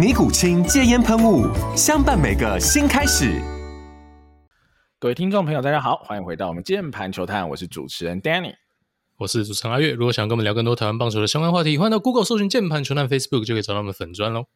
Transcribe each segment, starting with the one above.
尼古清戒烟喷雾，相伴每个新开始。各位听众朋友，大家好，欢迎回到我们键盘球探，我是主持人 Danny，我是主持人阿月。如果想跟我们聊更多台湾棒球的相关话题，欢迎到 Google 搜寻键盘球探 Facebook 就可以找到我们粉专喽。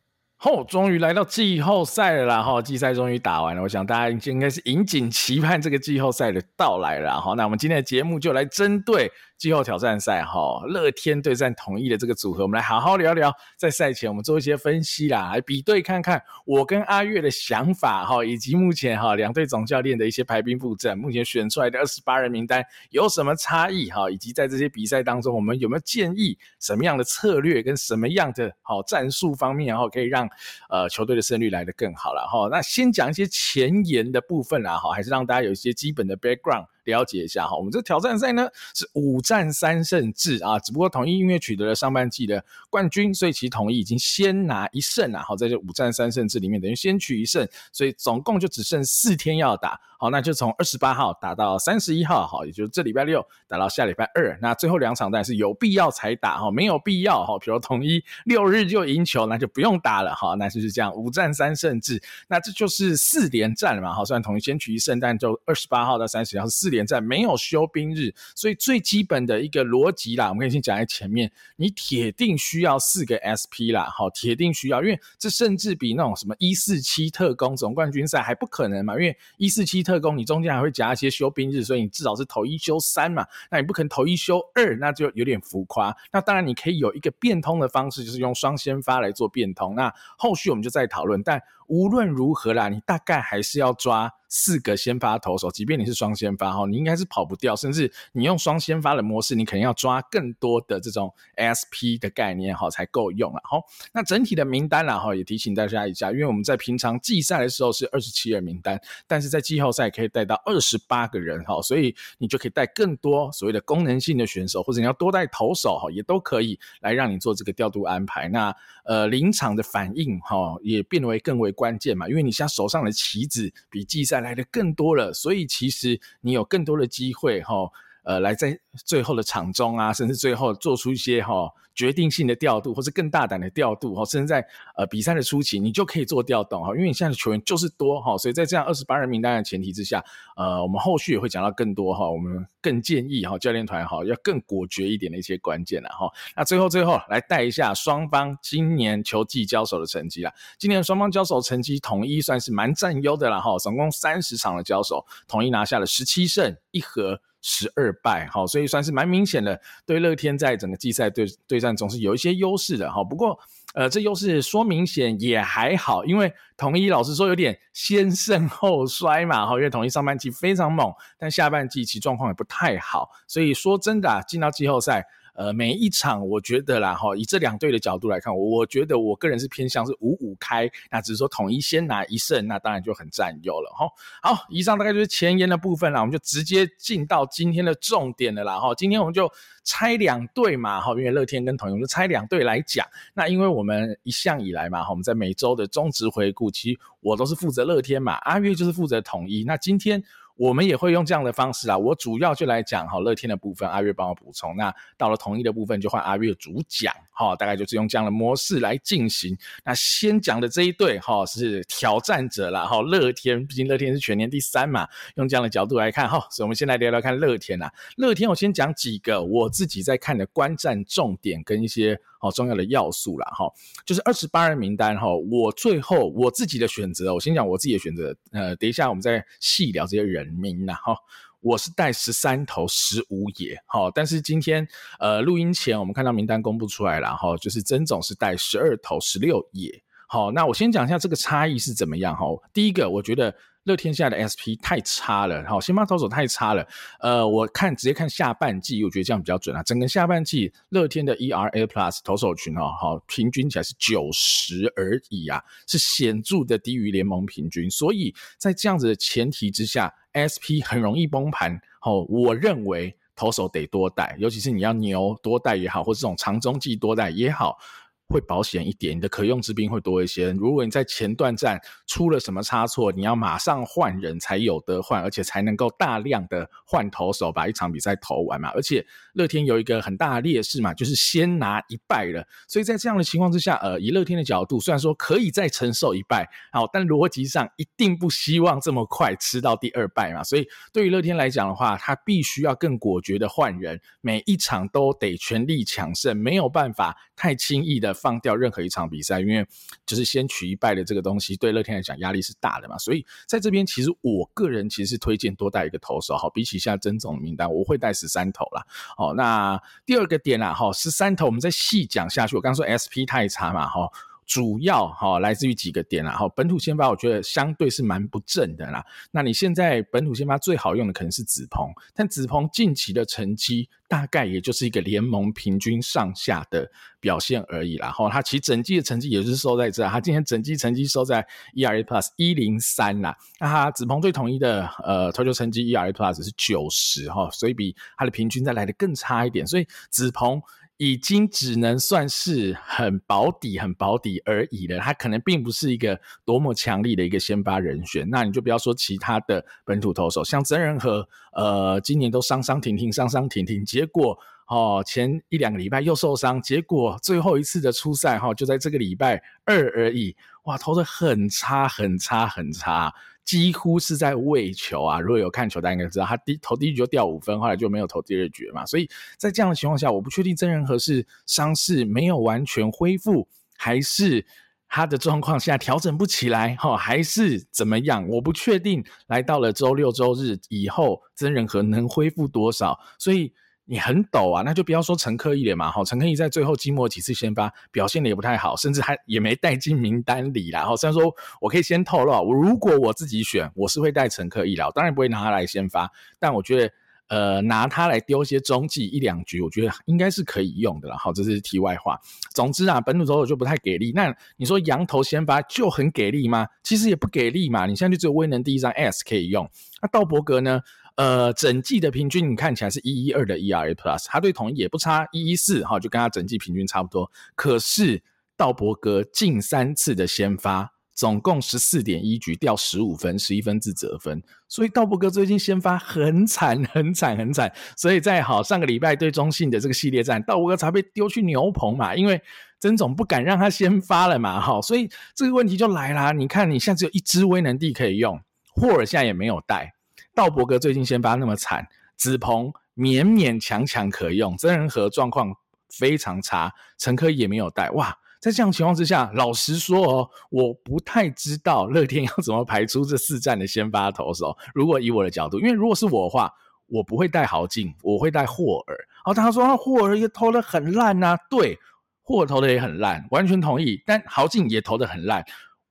哦，终于来到季后赛了啦！哈，季赛终于打完了，我想大家应该是引颈期盼这个季后赛的到来了。哈，那我们今天的节目就来针对。季后挑战赛哈，乐天对战统一的这个组合，我们来好好聊聊。在赛前，我们做一些分析啦，来比对看看我跟阿月的想法哈，以及目前哈两队总教练的一些排兵布阵，目前选出来的二十八人名单有什么差异哈，以及在这些比赛当中，我们有没有建议什么样的策略跟什么样的好战术方面，然后可以让呃球队的胜率来得更好了哈。那先讲一些前言的部分啦哈，还是让大家有一些基本的 background。了解一下哈，我们这挑战赛呢是五战三胜制啊，只不过统一因为取得了上半季的冠军，所以其统一已经先拿一胜啊，好，在这五战三胜制里面等于先取一胜，所以总共就只剩四天要打。好，那就从二十八号打到三十一号，好，也就是这礼拜六打到下礼拜二。那最后两场当然是有必要才打，哈，没有必要，哈，比如统一六日就赢球，那就不用打了，哈，那就是这样，五战三胜制。那这就是四连战了嘛，好，虽然统一先取一胜，但就二十八号到三十一号是四连战，没有休兵日，所以最基本的一个逻辑啦，我们可以先讲在前面，你铁定需要四个 SP 啦，好，铁定需要，因为这甚至比那种什么一四七特工总冠军赛还不可能嘛，因为一四七特。特工，你中间还会夹一些休兵日，所以你至少是投一休三嘛。那你不可能投一休二，那就有点浮夸。那当然你可以有一个变通的方式，就是用双先发来做变通。那后续我们就再讨论。但无论如何啦，你大概还是要抓。四个先发投手，即便你是双先发哈，你应该是跑不掉，甚至你用双先发的模式，你肯定要抓更多的这种 SP 的概念哈，才够用了哈。那整体的名单啦哈，也提醒大家一下，因为我们在平常季赛的时候是二十七人名单，但是在季后赛可以带到二十八个人哈，所以你就可以带更多所谓的功能性的选手，或者你要多带投手哈，也都可以来让你做这个调度安排。那呃临场的反应哈，也变为更为关键嘛，因为你现在手上的棋子比季赛来的更多了，所以其实你有更多的机会哈，呃，来在最后的场中啊，甚至最后做出一些哈。决定性的调度，或是更大胆的调度，哈，甚至在呃比赛的初期，你就可以做调动，哈，因为你现在的球员就是多，哈，所以在这样二十八人名单的前提之下，呃，我们后续也会讲到更多，哈，我们更建议，哈，教练团，哈，要更果决一点的一些关键了，哈。那最后最后来带一下双方今年球季交手的成绩啦。今年双方交手成绩统一算是蛮占优的了，哈，总共三十场的交手，统一拿下了十七胜一和。十二败，好，所以算是蛮明显的，对乐天在整个季赛对对战总是有一些优势的，哈。不过，呃，这优势说明显也还好，因为统一老实说有点先胜后衰嘛，哈，因为统一上半季非常猛，但下半季其状况也不太好，所以说真的，进到季后赛。呃，每一场我觉得啦，哈，以这两队的角度来看，我觉得我个人是偏向是五五开，那只是说统一先拿一胜，那当然就很占优了，哈。好，以上大概就是前言的部分啦，我们就直接进到今天的重点了啦，哈。今天我们就拆两队嘛，哈，因为乐天跟统一，我们就拆两队来讲。那因为我们一向以来嘛，哈，我们在每周的中职回顾，其实我都是负责乐天嘛，阿月就是负责统一。那今天。我们也会用这样的方式啊，我主要就来讲哈乐天的部分，阿月帮我补充。那到了统一的部分，就换阿月主讲哈，大概就是用这样的模式来进行。那先讲的这一对哈是挑战者啦哈，乐天，毕竟乐天是全年第三嘛，用这样的角度来看哈，所以我们先来聊聊看乐天啊。乐天我先讲几个我自己在看的观战重点跟一些。好重要的要素啦，哈，就是二十八人名单哈。我最后我自己的选择，我先讲我自己的选择。呃，等一下我们再细聊这些人名呐哈。我是带十三投十五野，哈，但是今天呃录音前我们看到名单公布出来了，哈，就是曾总是带十二投十六野，好，那我先讲一下这个差异是怎么样，哈，第一个我觉得乐天下的 SP 太差了，好，先发投手太差了，呃，我看直接看下半季，我觉得这样比较准啊，整个下半季乐天的 ERA Plus 投手群哦，好，平均起来是九十而已啊，是显著的低于联盟平均，所以在这样子的前提之下。SP 很容易崩盘，好，我认为投手得多带，尤其是你要牛多带也好，或者这种长中继多带也好。会保险一点，你的可用之兵会多一些。如果你在前段战出了什么差错，你要马上换人才有得换，而且才能够大量的换投手，把一场比赛投完嘛。而且乐天有一个很大的劣势嘛，就是先拿一败了。所以在这样的情况之下，呃，以乐天的角度，虽然说可以再承受一败，好，但逻辑上一定不希望这么快吃到第二败嘛。所以对于乐天来讲的话，他必须要更果决的换人，每一场都得全力抢胜，没有办法太轻易的。放掉任何一场比赛，因为就是先取一败的这个东西，对乐天来讲压力是大的嘛。所以在这边，其实我个人其实是推荐多带一个投手。好，比起现在曾总名单，我会带十三投啦。哦，那第二个点啦，哈，十三投，我们再细讲下去。我刚说 SP 太差嘛，哈。主要哈来自于几个点啦，哈，本土先发我觉得相对是蛮不正的啦。那你现在本土先发最好用的可能是子鹏，但子鹏近期的成绩大概也就是一个联盟平均上下的表现而已啦。哈，他其实整季的成绩也是收在这，他今天整季成绩收在 ERA Plus 一零三啦。那他子鹏最统一的呃投球成绩 ERA Plus 是九十哈，所以比他的平均再来的更差一点，所以子鹏。已经只能算是很保底、很保底而已了。他可能并不是一个多么强力的一个先发人选。那你就不要说其他的本土投手，像曾仁和，呃，今年都伤伤停停、伤伤停停，结果哦，前一两个礼拜又受伤，结果最后一次的出赛哈，就在这个礼拜二而已。哇，投得很差、很差、很差。几乎是在喂球啊！如果有看球，大家应该知道，他第投第一局就掉五分，后来就没有投第二局嘛。所以在这样的情况下，我不确定曾仁和是伤势没有完全恢复，还是他的状况现在调整不起来，哈，还是怎么样？我不确定。来到了周六周日以后，曾仁和能恢复多少？所以。你很抖啊，那就不要说陈克毅了嘛，哈，陈克毅在最后季末几次先发表现的也不太好，甚至还也没带进名单里啦。哈，虽然说我可以先透露，我如果我自己选，我是会带陈克毅啦，我当然不会拿他来先发，但我觉得，呃，拿他来丢些中继一两局，我觉得应该是可以用的啦。好，这是题外话。总之啊，本土投手就不太给力。那你说羊头先发就很给力吗？其实也不给力嘛。你现在就只有威能第一张 S 可以用，那道伯格呢？呃，整季的平均你看起来是一一二的 ERA Plus，他对统一也不差，一一四哈，就跟他整季平均差不多。可是道伯格近三次的先发，总共十四点一局掉十五分，十一分自责分，所以道伯格最近先发很惨，很惨，很惨。所以在好上个礼拜对中信的这个系列战，道伯格才被丢去牛棚嘛，因为曾总不敢让他先发了嘛，哈，所以这个问题就来啦。你看你现在只有一支威能帝可以用，霍尔现在也没有带。道伯格最近先发那么惨，子鹏勉勉强强可用，曾仁和状况非常差，陈科也没有带。哇，在这样情况之下，老实说哦，我不太知道乐天要怎么排出这四战的先发投手。如果以我的角度，因为如果是我的话，我不会带豪进，我会带霍尔。好，他说啊，霍尔也投得很烂呐，对，霍尔投的也很烂，完全同意。但豪进也投得很烂。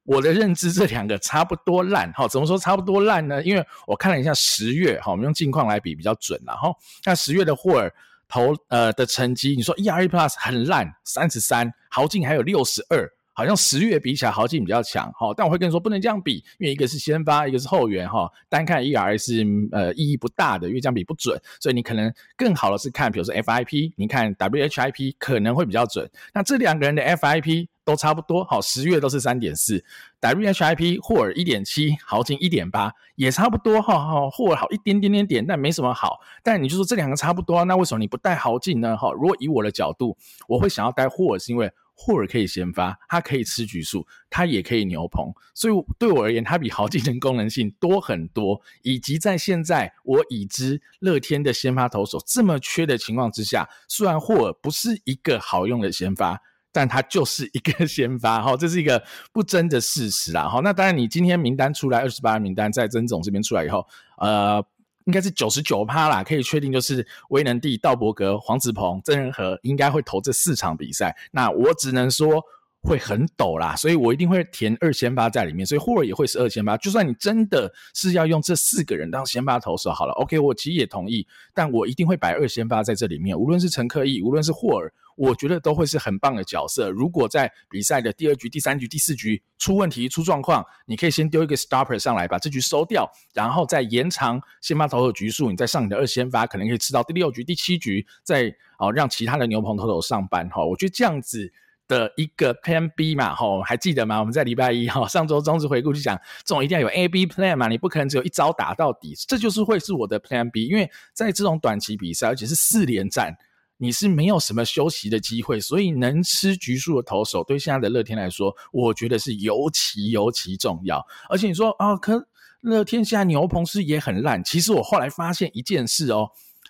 我的认知，这两个差不多烂，哈，怎么说差不多烂呢？因为我看了一下十月，哈，我们用近况来比比较准了，哈。那十月的霍尔投呃的成绩，你说 ERA Plus 很烂，三十三，豪进还有六十二。好像十月比起来豪进比较强，哈，但我会跟你说不能这样比，因为一个是先发，一个是后援，哈，单看 ERA 是呃意义不大的，因为这样比不准，所以你可能更好的是看，比如说 FIP，你看 WHIP 可能会比较准。那这两个人的 FIP 都差不多，好，十月都是三点四，WHIP 霍尔一点七，豪金一点八，也差不多，哈哈，霍尔好一点点点点，但没什么好。但你就说这两个差不多，那为什么你不带豪进呢？哈，如果以我的角度，我会想要带霍尔，是因为。霍尔可以先发，他可以吃局数，他也可以牛棚，所以对我而言，他比豪进的功能性多很多。以及在现在我已知乐天的先发投手这么缺的情况之下，虽然霍尔不是一个好用的先发，但他就是一个 先发，哈，这是一个不争的事实啦，哈。那当然，你今天名单出来，二十八名单在曾总这边出来以后，呃，应该是九十九趴啦，可以确定就是威能帝、道伯格、黄子鹏、曾仁和应该会投这四场比赛。那我只能说。会很陡啦，所以我一定会填二先发在里面，所以霍尔也会是二先发。就算你真的是要用这四个人当先发投手好了，OK，我其实也同意，但我一定会摆二先发在这里面。无论是陈克义，无论是霍尔，我觉得都会是很棒的角色。如果在比赛的第二局、第三局、第四局出问题、出状况，你可以先丢一个 stopper 上来把这局收掉，然后再延长先发投手局数，你再上你的二先发，可能可以吃到第六局、第七局，再哦让其他的牛棚投手上班哈。我觉得这样子。的一个 Plan B 嘛，吼，还记得吗？我们在礼拜一哈上周中止回顾就讲，这种一定要有 A B Plan 嘛，你不可能只有一招打到底，这就是会是我的 Plan B。因为在这种短期比赛，而且是四连战，你是没有什么休息的机会，所以能吃局数的投手，对现在的乐天来说，我觉得是尤其尤其重要。而且你说啊，可乐天现在牛棚是也很烂，其实我后来发现一件事哦。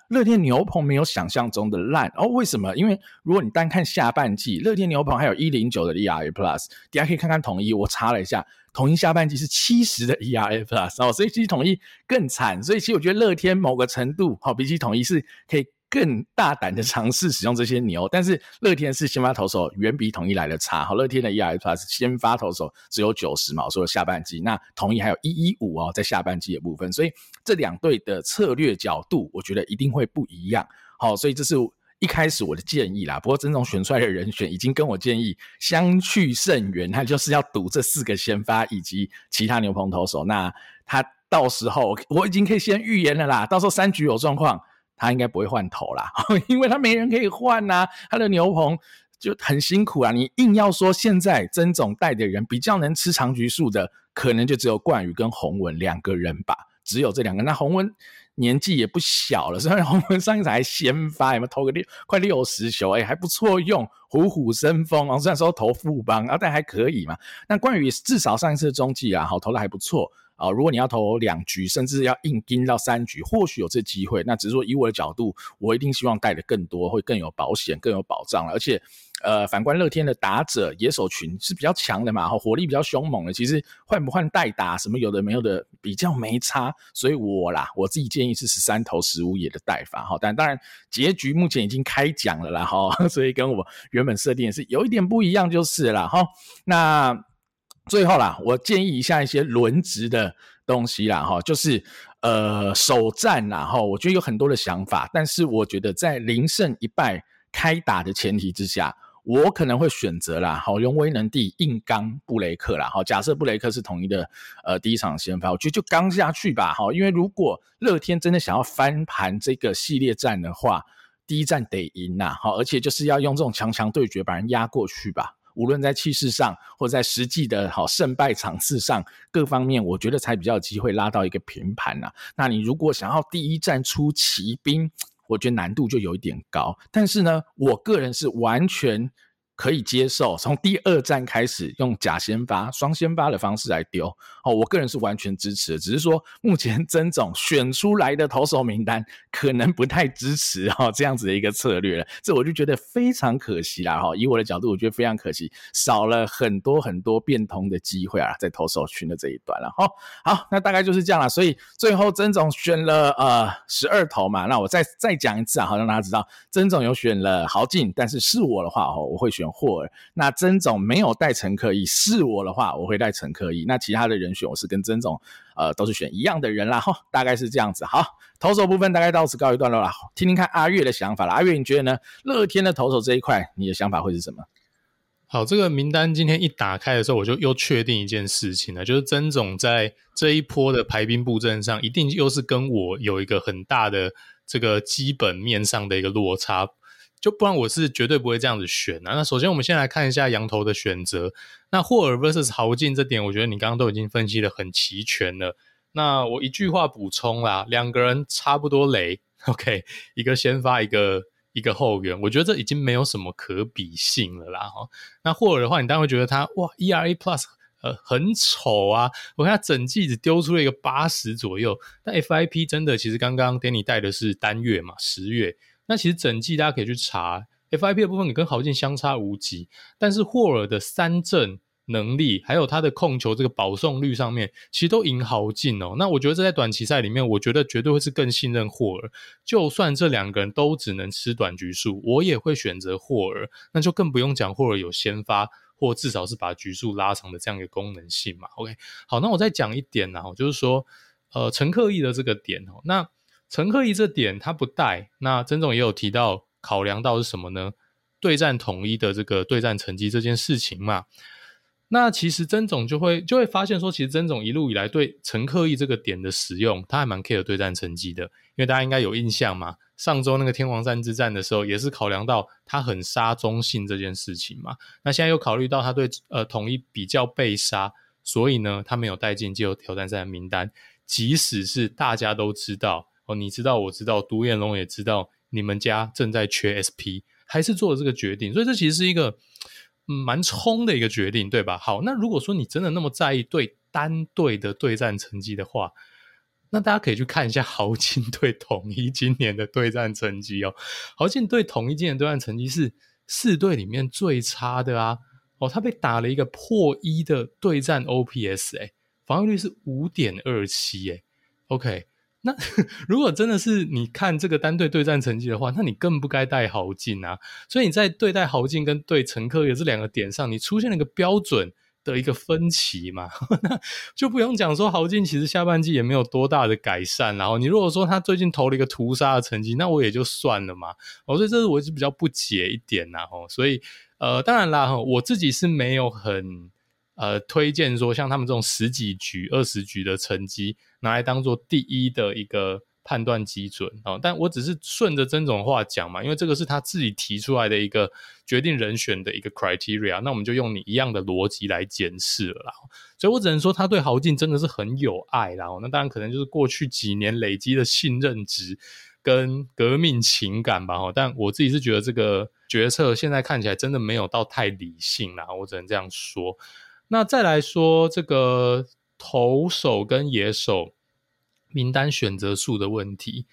乐天牛棚没有想象中的烂哦，为什么？因为如果你单看下半季，乐天牛棚还有一零九的 ERA Plus，大家可以看看统一，我查了一下，统一下半季是七十的 ERA Plus 哦，所以其实统一更惨，所以其实我觉得乐天某个程度，好、哦，比起统一是可以。更大胆的尝试使用这些牛，但是乐天是先发投手远比统一来的差。好，乐天的 ERA Plus 先发投手只有九十嘛，我说下半季，那统一还有一一五哦，在下半季的部分，所以这两队的策略角度，我觉得一定会不一样。好，所以这是一开始我的建议啦。不过曾总选出来的人选已经跟我建议相去甚远，他就是要赌这四个先发以及其他牛棚投手。那他到时候我已经可以先预言了啦，到时候三局有状况。他应该不会换头啦，因为他没人可以换呐、啊，他的牛棚就很辛苦啊。你硬要说现在曾总带的人比较能吃长局数的，可能就只有冠宇跟洪文两个人吧，只有这两个。那洪文年纪也不小了，虽然洪文上一场还先发，有没有投个六快六十球，哎，还不错用，虎虎生风啊。虽然说投富邦啊，但还可以嘛。那冠宇至少上一次的中继啊，好投的还不错。啊，如果你要投两局，甚至要硬盯到三局，或许有这机会。那只是说，以我的角度，我一定希望带的更多，会更有保险、更有保障。而且，呃，反观乐天的打者野手群是比较强的嘛，火力比较凶猛的。其实换不换代打，什么有的没有的，比较没差。所以我啦，我自己建议是十三投十五野的带法哈。但当然，结局目前已经开奖了啦哈，所以跟我原本设定是有一点不一样，就是了哈。那。最后啦，我建议一下一些轮值的东西啦，哈，就是呃首战啦，哈，我觉得有很多的想法，但是我觉得在零胜一败开打的前提之下，我可能会选择啦，好用威能帝硬刚布雷克啦，好，假设布雷克是统一的呃第一场先发，我觉得就刚下去吧，哈，因为如果乐天真的想要翻盘这个系列战的话，第一战得赢呐，好，而且就是要用这种强强对决把人压过去吧。无论在气势上，或在实际的好胜败场次上，各方面，我觉得才比较有机会拉到一个平盘呐。那你如果想要第一站出奇兵，我觉得难度就有一点高。但是呢，我个人是完全。可以接受，从第二站开始用假先发、双先发的方式来丢哦，我个人是完全支持的。只是说目前 曾总选出来的投手名单可能不太支持哈这样子的一个策略了，这我就觉得非常可惜啦哈。以我的角度，我觉得非常可惜，少了很多很多变通的机会啊，在投手群的这一段了哈。好，那大概就是这样了。所以最后曾总选了呃十二投嘛，那我再再讲一次啊，好让大家知道曾总有选了豪进，但是是我的话哦，我会选。霍尔，那曾总没有带陈克毅，是我的话，我会带陈克毅。那其他的人选，我是跟曾总，呃，都是选一样的人啦，哈，大概是这样子。好，投手部分大概到此告一段落了，听听看阿月的想法了。阿月，你觉得呢？乐天的投手这一块，你的想法会是什么？好，这个名单今天一打开的时候，我就又确定一件事情了，就是曾总在这一波的排兵布阵上，一定又是跟我有一个很大的这个基本面上的一个落差。就不然我是绝对不会这样子选啊。那首先我们先来看一下羊头的选择。那霍尔 versus 豪进这点，我觉得你刚刚都已经分析的很齐全了。那我一句话补充啦，两个人差不多雷，OK，一个先发，一个一个后援，我觉得这已经没有什么可比性了啦。哈，那霍尔的话，你当然会觉得他哇，ERA Plus 呃很丑啊。我看他整季只丢出了一个八十左右，但 FIP 真的其实刚刚 Danny 带的是单月嘛，十月。那其实整季大家可以去查 FIP 的部分也跟豪进相差无几，但是霍尔的三振能力，还有他的控球这个保送率上面，其实都赢豪进哦。那我觉得这在短期赛里面，我觉得绝对会是更信任霍尔。就算这两个人都只能吃短局数，我也会选择霍尔。那就更不用讲霍尔有先发，或至少是把局数拉长的这样一个功能性嘛。OK，好，那我再讲一点呢，就是说，呃，陈克义的这个点哦，那陈克义这点他不带，那曾总也有提到，考量到是什么呢？对战统一的这个对战成绩这件事情嘛。那其实曾总就会就会发现说，其实曾总一路以来对陈克义这个点的使用，他还蛮 care 对战成绩的，因为大家应该有印象嘛，上周那个天王山之战的时候，也是考量到他很杀中信这件事情嘛。那现在又考虑到他对呃统一比较被杀，所以呢，他没有带进季后挑战赛的名单。即使是大家都知道哦，你知道我知道，独眼龙也知道，你们家正在缺 SP，还是做了这个决定，所以这其实是一个。蛮冲的一个决定，对吧？好，那如果说你真的那么在意对单队的对战成绩的话，那大家可以去看一下豪进对统一今年的对战成绩哦。豪进对统一今年对战成绩是四队里面最差的啊！哦，他被打了一个破一的对战 OPS，哎，防御率是五点二七，哎，OK。那 如果真的是你看这个单队对战成绩的话，那你更不该带豪进啊！所以你在对待豪进跟对陈克义这两个点上，你出现了一个标准的一个分歧嘛？那就不用讲说豪进其实下半季也没有多大的改善，然后你如果说他最近投了一个屠杀的成绩，那我也就算了嘛。哦，所以这是我是比较不解一点呐。哦，所以呃，当然啦，我自己是没有很。呃，推荐说像他们这种十几局、二十局的成绩拿来当做第一的一个判断基准啊、但我只是顺着曾总话讲嘛，因为这个是他自己提出来的一个决定人选的一个 criteria，那我们就用你一样的逻辑来检视了啦。所以我只能说他对豪进真的是很有爱啦。那当然可能就是过去几年累积的信任值跟革命情感吧。但我自己是觉得这个决策现在看起来真的没有到太理性啦，我只能这样说。那再来说这个投手跟野手名单选择数的问题，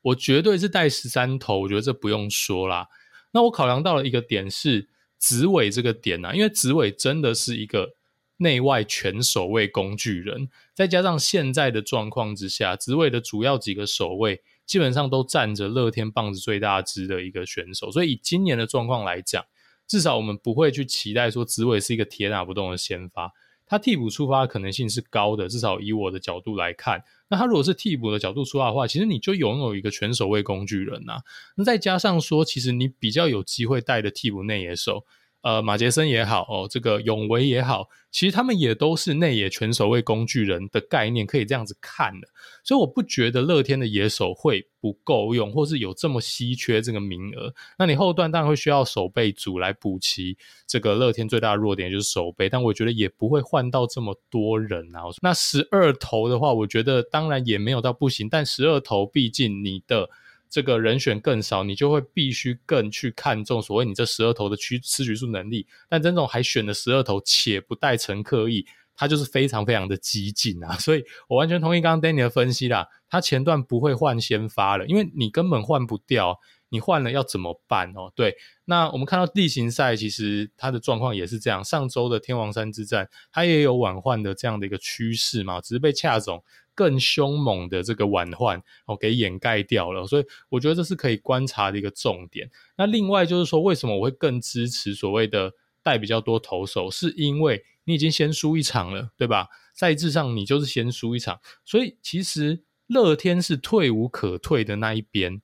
我绝对是带十三投，我觉得这不用说啦。那我考量到了一个点是紫伟这个点啊，因为紫伟真的是一个内外全守卫工具人，再加上现在的状况之下，紫伟的主要几个守卫基本上都站着乐天棒子最大支的一个选手，所以以今年的状况来讲。至少我们不会去期待说紫伟是一个铁打不动的先发，他替补出发的可能性是高的。至少以我的角度来看，那他如果是替补的角度出发的话，其实你就拥有一个全守卫工具人呐、啊。那再加上说，其实你比较有机会带的替补内野手。呃，马杰森也好哦，这个永维也好，其实他们也都是内野全守卫工具人的概念，可以这样子看的。所以我不觉得乐天的野手会不够用，或是有这么稀缺这个名额。那你后段当然会需要守备组来补齐这个乐天最大的弱点，就是守备。但我觉得也不会换到这么多人啊。那十二投的话，我觉得当然也没有到不行，但十二投毕竟你的。这个人选更少，你就会必须更去看重所谓你这十二头的区吃局数能力。但曾总还选了十二头，且不带陈克义，他就是非常非常的激进啊！所以我完全同意刚刚 Danny 的分析啦，他前段不会换先发了，因为你根本换不掉，你换了要怎么办哦？对，那我们看到地形赛其实他的状况也是这样，上周的天王山之战，他也有晚换的这样的一个趋势嘛，只是被恰总。更凶猛的这个晚换哦，给掩盖掉了，所以我觉得这是可以观察的一个重点。那另外就是说，为什么我会更支持所谓的带比较多投手，是因为你已经先输一场了，对吧？赛制上你就是先输一场，所以其实乐天是退无可退的那一边，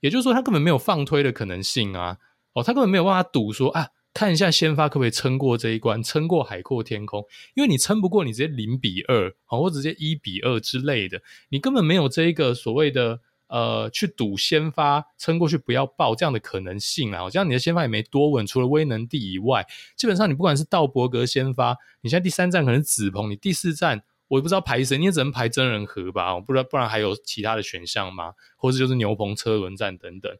也就是说他根本没有放推的可能性啊，哦，他根本没有办法赌说啊。看一下先发可不可以撑过这一关，撑过海阔天空。因为你撑不过，你直接零比二，好，或直接一比二之类的，你根本没有这一个所谓的呃去赌先发撑过去不要爆这样的可能性啊。这样你的先发也没多稳，除了威能帝以外，基本上你不管是道伯格先发，你现在第三站可能是子鹏，你第四站我也不知道排谁，你也只能排真人和吧，不然不然还有其他的选项吗？或者就是牛棚车轮战等等。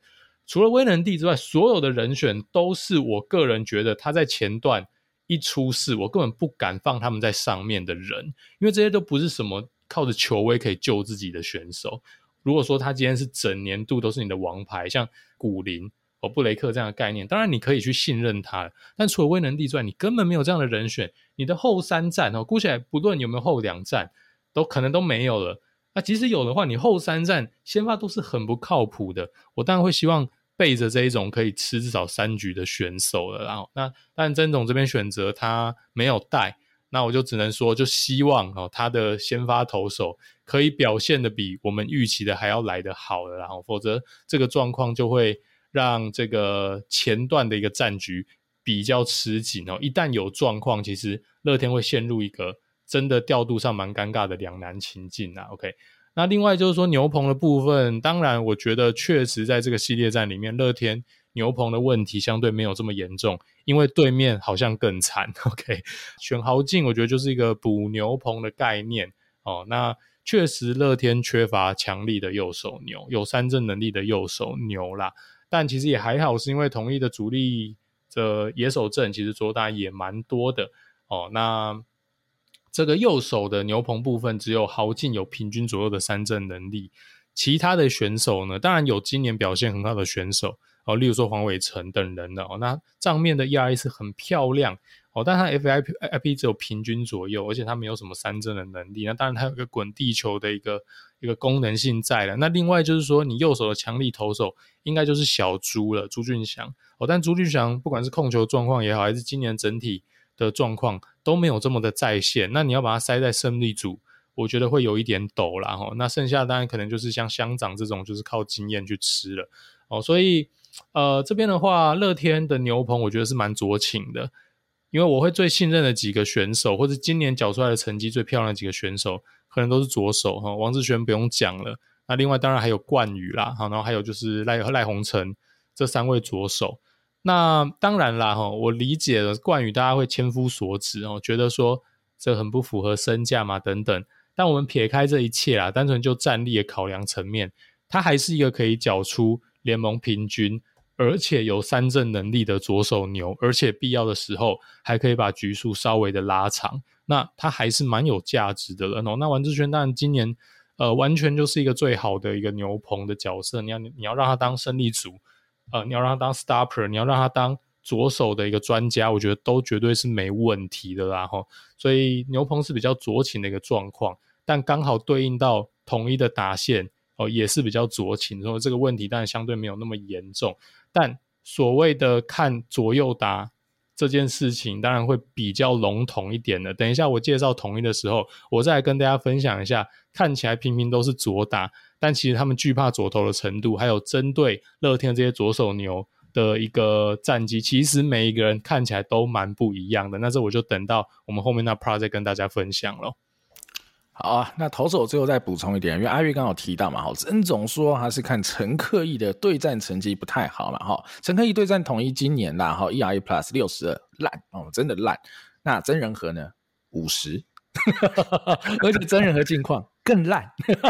除了威能帝之外，所有的人选都是我个人觉得他在前段一出事，我根本不敢放他们在上面的人，因为这些都不是什么靠着球威可以救自己的选手。如果说他今天是整年度都是你的王牌，像古林哦布雷克这样的概念，当然你可以去信任他，但除了威能力之外，你根本没有这样的人选。你的后三战哦，估起来不论有没有后两战，都可能都没有了。那即使有的话，你后三战先发都是很不靠谱的。我当然会希望背着这一种可以吃至少三局的选手了。然后，那但曾总这边选择他没有带，那我就只能说，就希望哦他的先发投手可以表现的比我们预期的还要来得好了。然后，否则这个状况就会让这个前段的一个战局比较吃紧哦。一旦有状况，其实乐天会陷入一个。真的调度上蛮尴尬的两难情境啊。OK，那另外就是说牛棚的部分，当然我觉得确实在这个系列战里面，乐天牛棚的问题相对没有这么严重，因为对面好像更惨。OK，选豪进我觉得就是一个补牛棚的概念哦。那确实乐天缺乏强力的右手牛，有三振能力的右手牛啦，但其实也还好，是因为同一的主力的野手阵其实左打也蛮多的哦。那这个右手的牛棚部分，只有豪进有平均左右的三振能力，其他的选手呢，当然有今年表现很好的选手哦，例如说黄伟成等人的哦，那账面的 ERA 是很漂亮哦，但他 FIP 只有平均左右，而且他没有什么三振的能力，那当然他有个滚地球的一个一个功能性在了。那另外就是说，你右手的强力投手应该就是小朱了，朱俊祥哦，但朱俊祥不管是控球状况也好，还是今年整体。的状况都没有这么的在线，那你要把它塞在胜利组，我觉得会有一点陡啦齁。那剩下当然可能就是像乡长这种，就是靠经验去吃了哦。所以呃这边的话，乐天的牛棚我觉得是蛮酌情的，因为我会最信任的几个选手，或者今年缴出来的成绩最漂亮的几个选手，可能都是左手哈。王志璇不用讲了，那另外当然还有冠宇啦，好，然后还有就是赖赖鸿成这三位左手。那当然啦，哈，我理解了冠宇，大家会千夫所指哦，觉得说这很不符合身价嘛，等等。但我们撇开这一切啦，单纯就战力的考量层面，他还是一个可以缴出联盟平均，而且有三振能力的左手牛，而且必要的时候还可以把局数稍微的拉长，那他还是蛮有价值的了。那王志轩当然今年呃完全就是一个最好的一个牛棚的角色，你要你要让他当胜利组。呃，你要让他当 stopper，你要让他当左手的一个专家，我觉得都绝对是没问题的啦哈。所以牛棚是比较酌情的一个状况，但刚好对应到统一的打线哦，也是比较酌情，说这个问题当然相对没有那么严重。但所谓的看左右打这件事情，当然会比较笼统一点的。等一下我介绍统一的时候，我再跟大家分享一下，看起来平平都是左打。但其实他们惧怕左投的程度，还有针对乐天这些左手牛的一个战绩，其实每一个人看起来都蛮不一样的。那这我就等到我们后面那 part 再跟大家分享了。好啊，那投手最后再补充一点，因为阿月刚好提到嘛，哈，曾总说他是看陈克义的对战成绩不太好了，哈，陈克义对战统一今年啦，哈，ERA Plus 六十二，烂哦，真的烂。那曾仁和呢，五十。而且曾仁和近况更烂，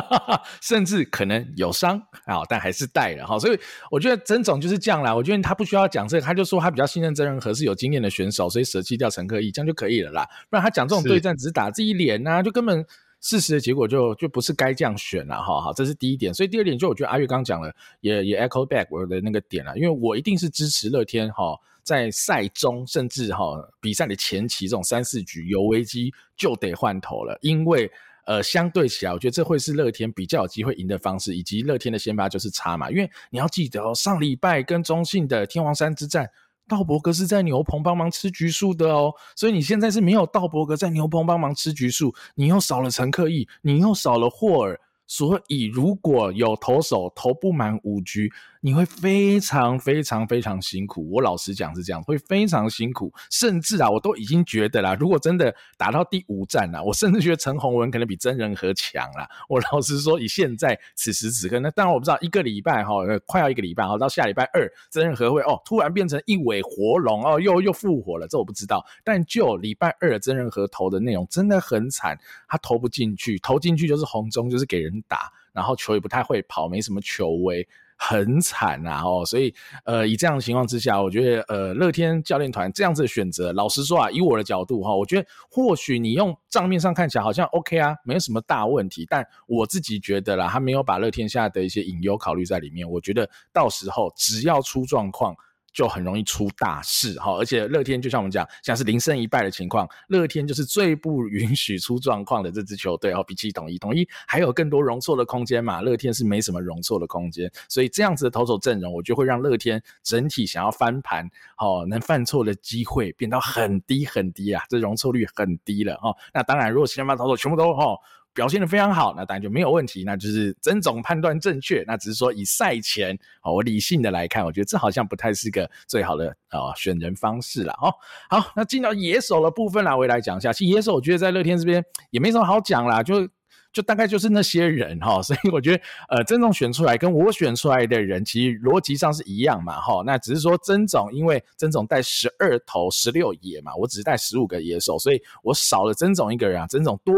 甚至可能有伤啊，但还是带了哈。所以我觉得曾总就是这样啦。我觉得他不需要讲这个，他就说他比较信任曾仁和是有经验的选手，所以舍弃掉陈克义这样就可以了啦。不然他讲这种对战只是打自己脸呐、啊，就根本事实的结果就就不是该这样选了哈。好，这是第一点。所以第二点就我觉得阿月刚讲了，也也 echo back 我的那个点了，因为我一定是支持乐天哈。在赛中，甚至哈、比赛的前期，这种三四局有危机就得换头了，因为呃相对起来，我觉得这会是乐天比较有机会赢的方式，以及乐天的先发就是差嘛，因为你要记得哦，上礼拜跟中信的天王山之战，道伯格是在牛棚帮忙吃橘树的哦，所以你现在是没有道伯格在牛棚帮忙吃橘树，你又少了陈克义，你又少了霍尔，所以如果有投手投不满五局。你会非常非常非常辛苦，我老实讲是这样，会非常辛苦，甚至啊，我都已经觉得啦，如果真的打到第五战了，我甚至觉得陈宏文可能比曾仁和强啦。我老实说，以现在此时此刻，那当然我不知道一个礼拜哈，快要一个礼拜哈，到下礼拜二，曾仁和会哦突然变成一尾活龙哦，又又复活了，这我不知道。但就礼拜二曾仁和投的内容真的很惨，他投不进去，投进去就是红中，就是给人打。然后球也不太会跑，没什么球威。很惨啊！哦，所以呃，以这样的情况之下，我觉得呃，乐天教练团这样子的选择，老实说啊，以我的角度哈，我觉得或许你用账面上看起来好像 OK 啊，没有什么大问题，但我自己觉得啦，他没有把乐天下的一些隐忧考虑在里面。我觉得到时候只要出状况。就很容易出大事哈，而且乐天就像我们讲，像是零胜一败的情况，乐天就是最不允许出状况的这支球队哦。比起统一，统一还有更多容错的空间嘛，乐天是没什么容错的空间，所以这样子的投手阵容，我就会让乐天整体想要翻盘哦，能犯错的机会变到很低很低啊，这容错率很低了哦。那当然，如果先发投手全部都哈。表现得非常好，那当然就没有问题，那就是曾总判断正确。那只是说以赛前哦，我理性的来看，我觉得这好像不太是个最好的呃选人方式了哦。好，那进到野手的部分啦，我也来讲一下。其实野手我觉得在乐天这边也没什么好讲啦，就。就大概就是那些人哈，所以我觉得呃，曾总选出来跟我选出来的人其实逻辑上是一样嘛哈。那只是说曾总因为曾总带十二头十六野嘛，我只是带十五个野手，所以我少了曾总一个人啊。曾总多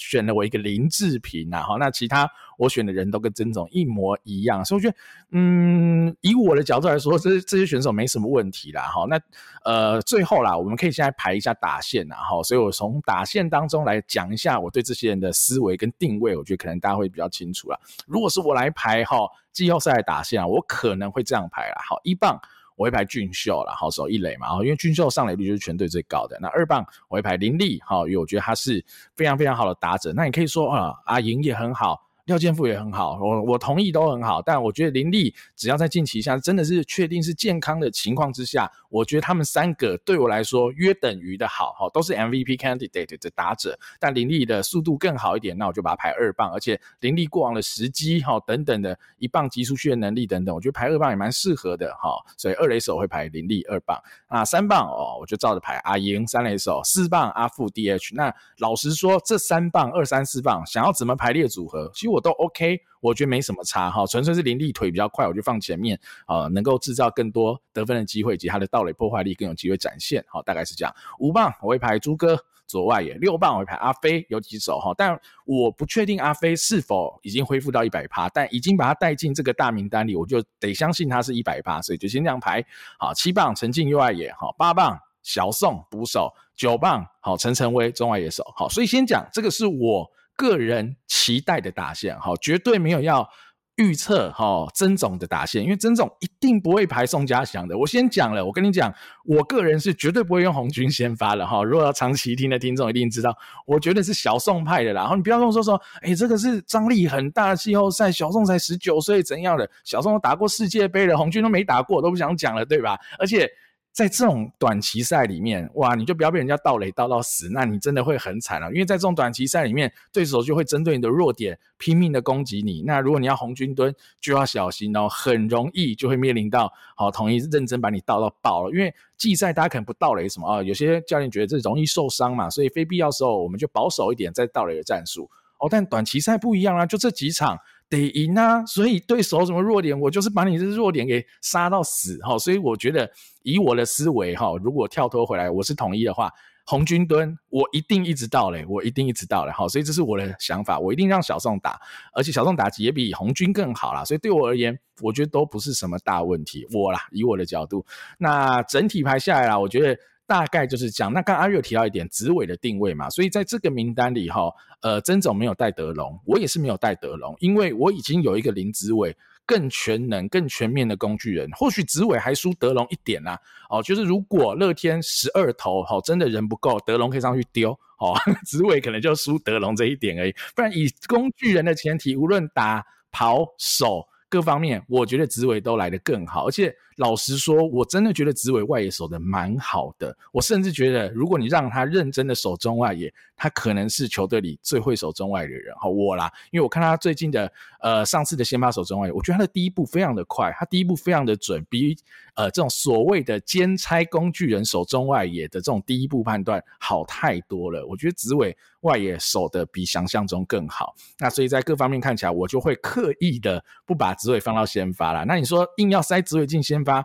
选了我一个林志平呐哈。那其他我选的人都跟曾总一模一样，所以我觉得嗯，以我的角度来说，这这些选手没什么问题啦哈。那呃，最后啦，我们可以现在排一下打线呐哈。所以我从打线当中来讲一下我对这些人的思维跟。定位，我觉得可能大家会比较清楚了。如果是我来排哈季后赛打线啊，我可能会这样排啦。好，一棒我一排俊秀啦，好，守一垒嘛，因为俊秀上垒率就是全队最高的。那二棒我一排林立，好，因为我觉得他是非常非常好的打者。那你可以说啊，阿莹也很好。廖健富也很好，我我同意都很好，但我觉得林立只要在近期下真的是确定是健康的情况之下，我觉得他们三个对我来说约等于的好，哈，都是 MVP candidate 的打者，但林立的速度更好一点，那我就把它排二棒，而且林立过往的时机，哈，等等的一棒击出去的能力等等，我觉得排二棒也蛮适合的，哈，所以二垒手会排林立二棒，啊，三棒哦，我就照着排阿莹三垒手，四棒阿富 DH，那老实说这三棒二三四棒想要怎么排列组合，其实我。都 OK，我觉得没什么差哈，纯粹是林立腿比较快，我就放前面啊，能够制造更多得分的机会，以及他的盗垒破坏力更有机会展现，好，大概是这样。五棒我会排朱哥左外野，六棒我会排阿飞有几手哈，但我不确定阿飞是否已经恢复到一百趴，但已经把他带进这个大名单里，我就得相信他是一百趴，所以就先这样排。好，七棒陈进右外野，好，八棒小宋捕手，九棒好陈晨威中外野手，好，所以先讲这个是我。个人期待的打线，哈，绝对没有要预测哈曾总的打线，因为曾总一定不会排宋家祥的。我先讲了，我跟你讲，我个人是绝对不会用红军先发了哈。如果要长期听的听众一定知道，我觉得是小宋派的啦。然后你不要跟我说说，哎、这个是张力很大的季后赛，小宋才十九岁，怎样的？小宋都打过世界杯了，红军都没打过，都不想讲了，对吧？而且。在这种短期赛里面，哇，你就不要被人家盗雷盗到死，那你真的会很惨了。因为在这种短期赛里面，对手就会针对你的弱点拼命的攻击你。那如果你要红军蹲，就要小心哦，很容易就会面临到好，统一认真把你倒到爆了。因为季赛大家可能不倒雷什么啊，有些教练觉得这容易受伤嘛，所以非必要时候我们就保守一点在倒雷的战术哦。但短期赛不一样啊，就这几场。得赢啊！所以对手什么弱点，我就是把你这弱点给杀到死哈。所以我觉得以我的思维哈，如果跳脱回来，我是统一的话，红军蹲我一定一直到嘞，我一定一直到嘞。好，所以这是我的想法，我一定让小宋打，而且小宋打击也比红军更好啦。所以对我而言，我觉得都不是什么大问题。我啦，以我的角度，那整体排下来啦，我觉得。大概就是讲，那刚刚阿瑞提到一点，子伟的定位嘛，所以在这个名单里哈，呃，曾总没有带德龙，我也是没有带德龙，因为我已经有一个林子伟更全能、更全面的工具人，或许子伟还输德龙一点啦、哦，就是如果乐天十二投，哈，真的人不够，德龙可以上去丢，哦，子伟可能就输德龙这一点而已，不然以工具人的前提，无论打、跑、守。各方面，我觉得子伟都来得更好，而且老实说，我真的觉得紫伟外野守得蛮好的。我甚至觉得，如果你让他认真的守中外野，他可能是球队里最会守中外的人。好，我啦，因为我看他最近的，呃，上次的先发守中外野，我觉得他的第一步非常的快，他第一步非常的准，比呃这种所谓的兼差工具人守中外野的这种第一步判断好太多了。我觉得紫伟外野守得比想象中更好。那所以在各方面看起来，我就会刻意的不把。紫伟放到先发了，那你说硬要塞紫伟进先发，啊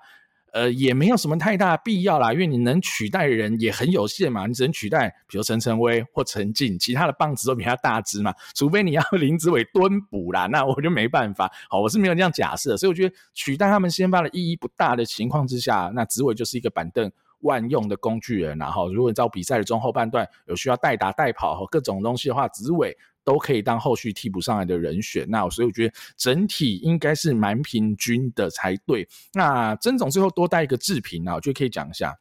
呃，也没有什么太大必要啦，因为你能取代的人也很有限嘛，你只能取代，比如陈晨威或陈静，其他的棒子都比他大只嘛，除非你要 林子伟蹲捕啦，那我就没办法。好，我是没有这样假设，所以我觉得取代他们先发的意义不大的情况之下，那子伟就是一个板凳万用的工具人。然后，如果你知道比赛的中后半段有需要代打代跑和各种东西的话，子伟。都可以当后续替补上来的人选，那所以我觉得整体应该是蛮平均的才对。那曾总最后多带一个志平啊，我就可以讲一下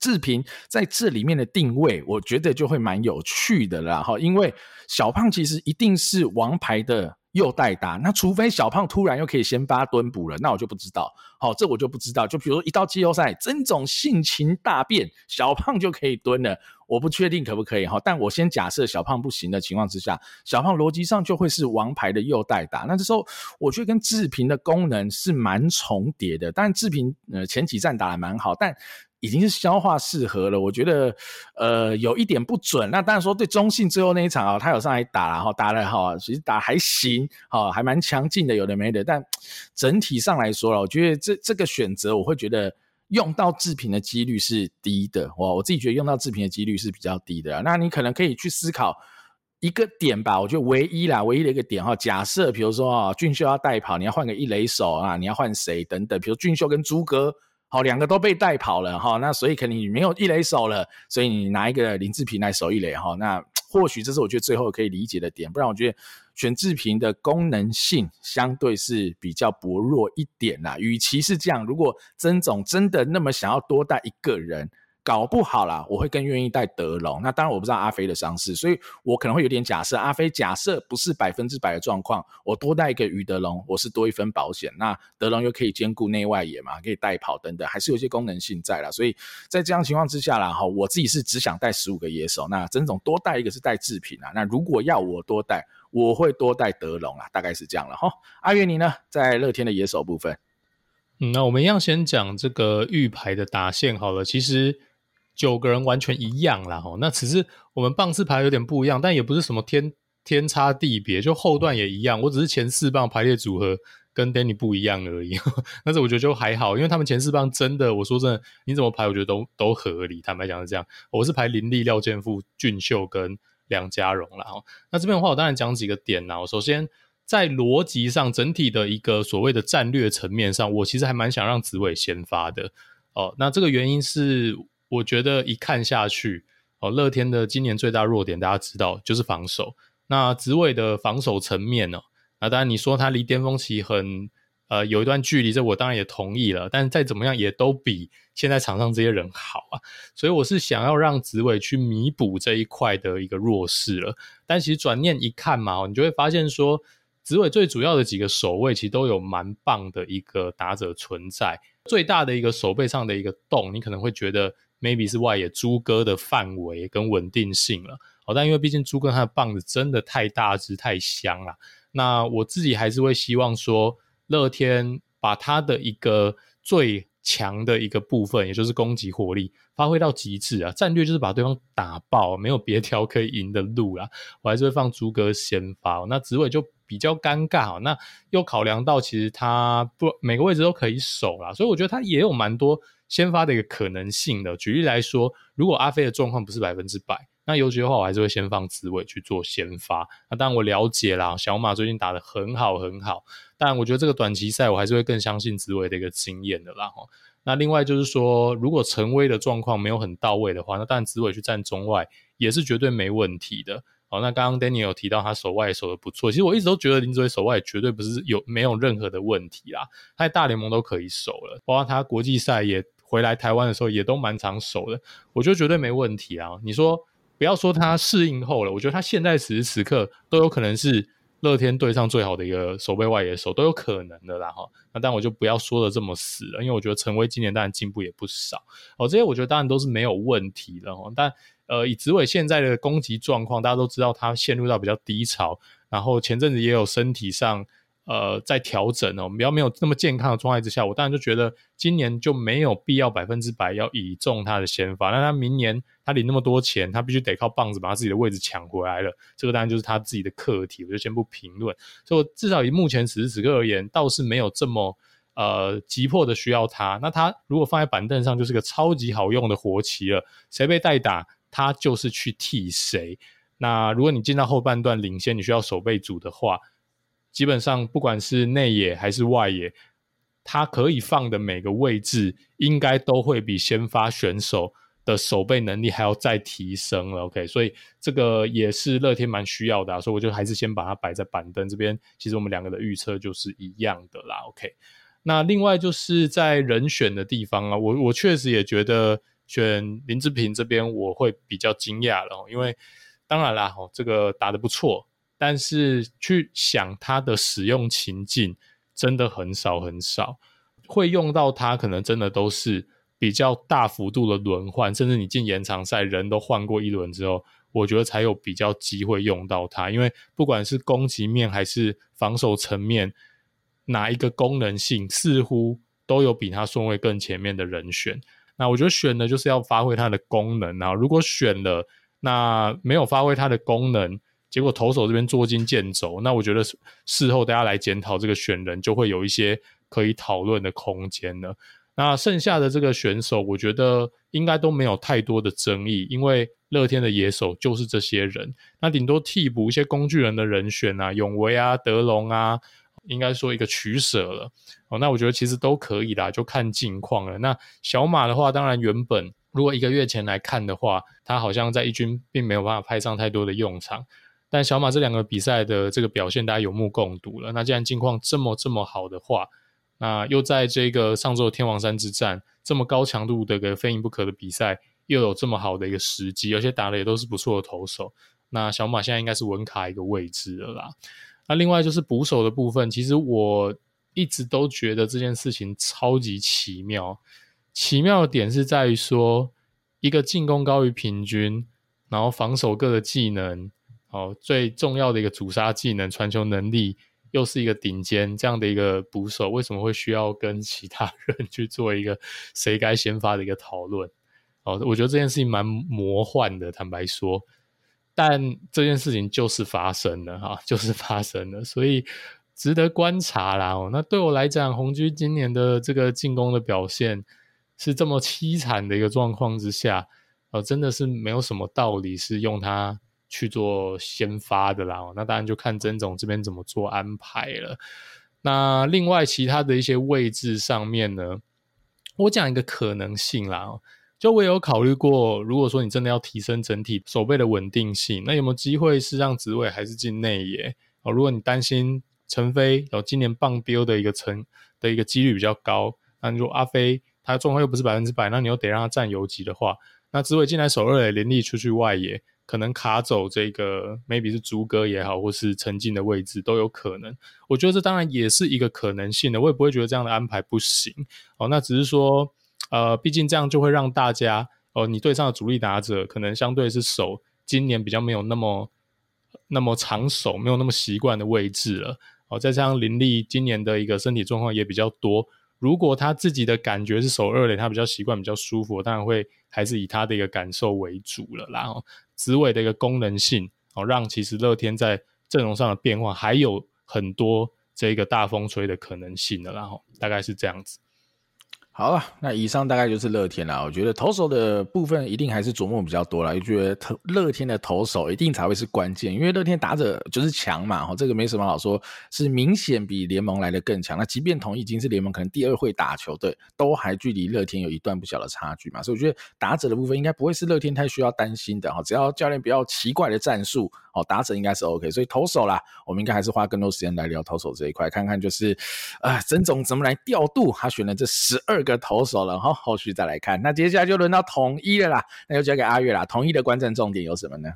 志平在这里面的定位，我觉得就会蛮有趣的啦。哈，因为小胖其实一定是王牌的。又代打，那除非小胖突然又可以先发蹲捕了，那我就不知道。好，这我就不知道。就比如说一到季后赛，曾总性情大变，小胖就可以蹲了，我不确定可不可以哈。但我先假设小胖不行的情况之下，小胖逻辑上就会是王牌的又代打。那这时候我觉得跟志平的功能是蛮重叠的，但志平呃前几站打得蛮好，但。已经是消化适合了，我觉得，呃，有一点不准。那当然说对中信最后那一场啊，他有上来打，然后打得好，其实打还行，哈，还蛮强劲的，有的没的。但整体上来说了，我觉得这这个选择，我会觉得用到志平的几率是低的。我我自己觉得用到志平的几率是比较低的。那你可能可以去思考一个点吧，我觉得唯一啦，唯一的一个点哈，假设比如说啊，俊秀要代跑，你要换个一垒手啊，你要换谁等等，比如俊秀跟朱哥。好，两个都被带跑了哈，那所以肯定你没有一垒手了，所以你拿一个林志平来守一垒哈，那或许这是我觉得最后可以理解的点，不然我觉得选志平的功能性相对是比较薄弱一点啦。与其是这样，如果曾总真的那么想要多带一个人。搞不好啦，我会更愿意带德龙。那当然我不知道阿飞的伤势，所以我可能会有点假设。阿飞假设不是百分之百的状况，我多带一个余德龙，我是多一分保险。那德龙又可以兼顾内外野嘛，可以带跑等等，还是有些功能性在啦。所以在这样情况之下啦，哈，我自己是只想带十五个野手。那曾总多带一个是带制品啊。那如果要我多带，我会多带德龙啊，大概是这样了哈。阿月你呢，在乐天的野手部分，嗯，那我们一样先讲这个玉牌的打线好了，其实。九个人完全一样啦，吼，那只是我们棒次排有点不一样，但也不是什么天天差地别，就后段也一样，我只是前四棒排列组合跟 Danny 不一样而已，但是我觉得就还好，因为他们前四棒真的，我说真的，你怎么排，我觉得都都合理。坦白讲是这样，我是排林立、廖建富、俊秀跟梁家荣啦。吼，那这边的话，我当然讲几个点啦。我首先在逻辑上，整体的一个所谓的战略层面上，我其实还蛮想让子伟先发的哦。那这个原因是。我觉得一看下去，哦，乐天的今年最大弱点，大家知道就是防守。那紫伟的防守层面呢？那当然你说他离巅峰期很呃有一段距离，这我当然也同意了。但再怎么样，也都比现在场上这些人好啊。所以我是想要让紫伟去弥补这一块的一个弱势了。但其实转念一看嘛，你就会发现说，紫伟最主要的几个守卫其实都有蛮棒的一个打者存在。最大的一个守备上的一个洞，你可能会觉得。Maybe 是外野朱哥的范围跟稳定性了，好，但因为毕竟朱哥他的棒子真的太大只太香了，那我自己还是会希望说乐天把他的一个最强的一个部分，也就是攻击火力发挥到极致啊，战略就是把对方打爆，没有别条可以赢的路啦，我还是会放朱哥先发，那子伟就比较尴尬，那又考量到其实他不每个位置都可以守啦，所以我觉得他也有蛮多。先发的一个可能性的，举例来说，如果阿飞的状况不是百分之百，那尤其的话，我还是会先放紫伟去做先发。那当然我了解啦，小马最近打得很好很好，但我觉得这个短期赛我还是会更相信紫伟的一个经验的啦。那另外就是说，如果陈威的状况没有很到位的话，那当然紫伟去站中外也是绝对没问题的。好，那刚刚 Daniel 有提到他守外守的不错，其实我一直都觉得林子伟守外绝对不是有没有任何的问题啦，他在大联盟都可以守了，包括他国际赛也。回来台湾的时候也都蛮常守的，我觉得绝对没问题啊！你说不要说他适应后了，我觉得他现在此时此刻都有可能是乐天队上最好的一个守备外野手，都有可能的啦哈。那但我就不要说的这么死了，因为我觉得陈威今年当然进步也不少哦，这些我觉得当然都是没有问题的哈。但呃，以子伟现在的攻击状况，大家都知道他陷入到比较低潮，然后前阵子也有身体上。呃，在调整哦，比较没有那么健康的状态之下，我当然就觉得今年就没有必要百分之百要倚重他的先发。那他明年他领那么多钱，他必须得靠棒子把他自己的位置抢回来了。这个当然就是他自己的课题，我就先不评论。所以至少以目前此时此刻而言，倒是没有这么呃急迫的需要他，那他如果放在板凳上就是个超级好用的活棋了，谁被代打，他就是去替谁。那如果你进到后半段领先，你需要守备组的话，基本上不管是内野还是外野，他可以放的每个位置，应该都会比先发选手的守备能力还要再提升了。OK，所以这个也是乐天蛮需要的啊，所以我就还是先把它摆在板凳这边。其实我们两个的预测就是一样的啦。OK，那另外就是在人选的地方啊，我我确实也觉得选林志平这边我会比较惊讶了，因为。当然啦，哦，这个打得不错，但是去想它的使用情境，真的很少很少会用到它，可能真的都是比较大幅度的轮换，甚至你进延长赛人都换过一轮之后，我觉得才有比较机会用到它，因为不管是攻击面还是防守层面，哪一个功能性似乎都有比他顺位更前面的人选。那我觉得选的就是要发挥它的功能啊，如果选了。那没有发挥它的功能，结果投手这边捉襟见肘。那我觉得事后大家来检讨这个选人，就会有一些可以讨论的空间了。那剩下的这个选手，我觉得应该都没有太多的争议，因为乐天的野手就是这些人。那顶多替补一些工具人的人选啊，永维啊、德隆啊，应该说一个取舍了。哦，那我觉得其实都可以啦，就看近况了。那小马的话，当然原本。如果一个月前来看的话，他好像在一军并没有办法派上太多的用场。但小马这两个比赛的这个表现，大家有目共睹了。那既然近况这么这么好的话，那又在这个上周的天王山之战这么高强度的个非赢不可的比赛，又有这么好的一个时机，而且打的也都是不错的投手。那小马现在应该是稳卡一个位置了啦。那另外就是捕手的部分，其实我一直都觉得这件事情超级奇妙。奇妙的点是在于说，一个进攻高于平均，然后防守各个技能，哦，最重要的一个主杀技能，传球能力又是一个顶尖这样的一个捕手，为什么会需要跟其他人 去做一个谁该先发的一个讨论？哦，我觉得这件事情蛮魔幻的，坦白说，但这件事情就是发生了哈，就是发生了，所以值得观察啦。哦，那对我来讲，红军今年的这个进攻的表现。是这么凄惨的一个状况之下，呃，真的是没有什么道理是用它去做先发的啦。那当然就看曾总这边怎么做安排了。那另外其他的一些位置上面呢，我讲一个可能性啦，就我有考虑过，如果说你真的要提升整体守备的稳定性，那有没有机会是让紫伟还是进内野？哦，如果你担心陈飞有今年棒标的一个成的一个几率比较高，那如果阿飞。他状况又不是百分之百，那你又得让他占游击的话，那紫伟进来守二垒，林立出去外野，可能卡走这个 maybe 是竹哥也好，或是陈静的位置都有可能。我觉得这当然也是一个可能性的，我也不会觉得这样的安排不行哦。那只是说，呃，毕竟这样就会让大家哦，你对上的主力打者可能相对是守今年比较没有那么那么长守，没有那么习惯的位置了哦。再加上林立今年的一个身体状况也比较多。如果他自己的感觉是守二垒，他比较习惯，比较舒服，当然会还是以他的一个感受为主了啦。职位的一个功能性哦，让其实乐天在阵容上的变化还有很多这个大风吹的可能性的，然后大概是这样子。好了，那以上大概就是乐天啦。我觉得投手的部分一定还是琢磨比较多啦。就觉得投乐天的投手一定才会是关键，因为乐天打者就是强嘛，哈，这个没什么好说，是明显比联盟来的更强。那即便同已经是联盟可能第二会打球队，都还距离乐天有一段不小的差距嘛。所以我觉得打者的部分应该不会是乐天太需要担心的哈。只要教练比较奇怪的战术，哦，打者应该是 OK。所以投手啦，我们应该还是花更多时间来聊投手这一块，看看就是啊，曾总怎么来调度他选的这十二个。投手了哈，后续再来看。那接下来就轮到统一了啦，那就交给阿月啦。统一的观战重点有什么呢？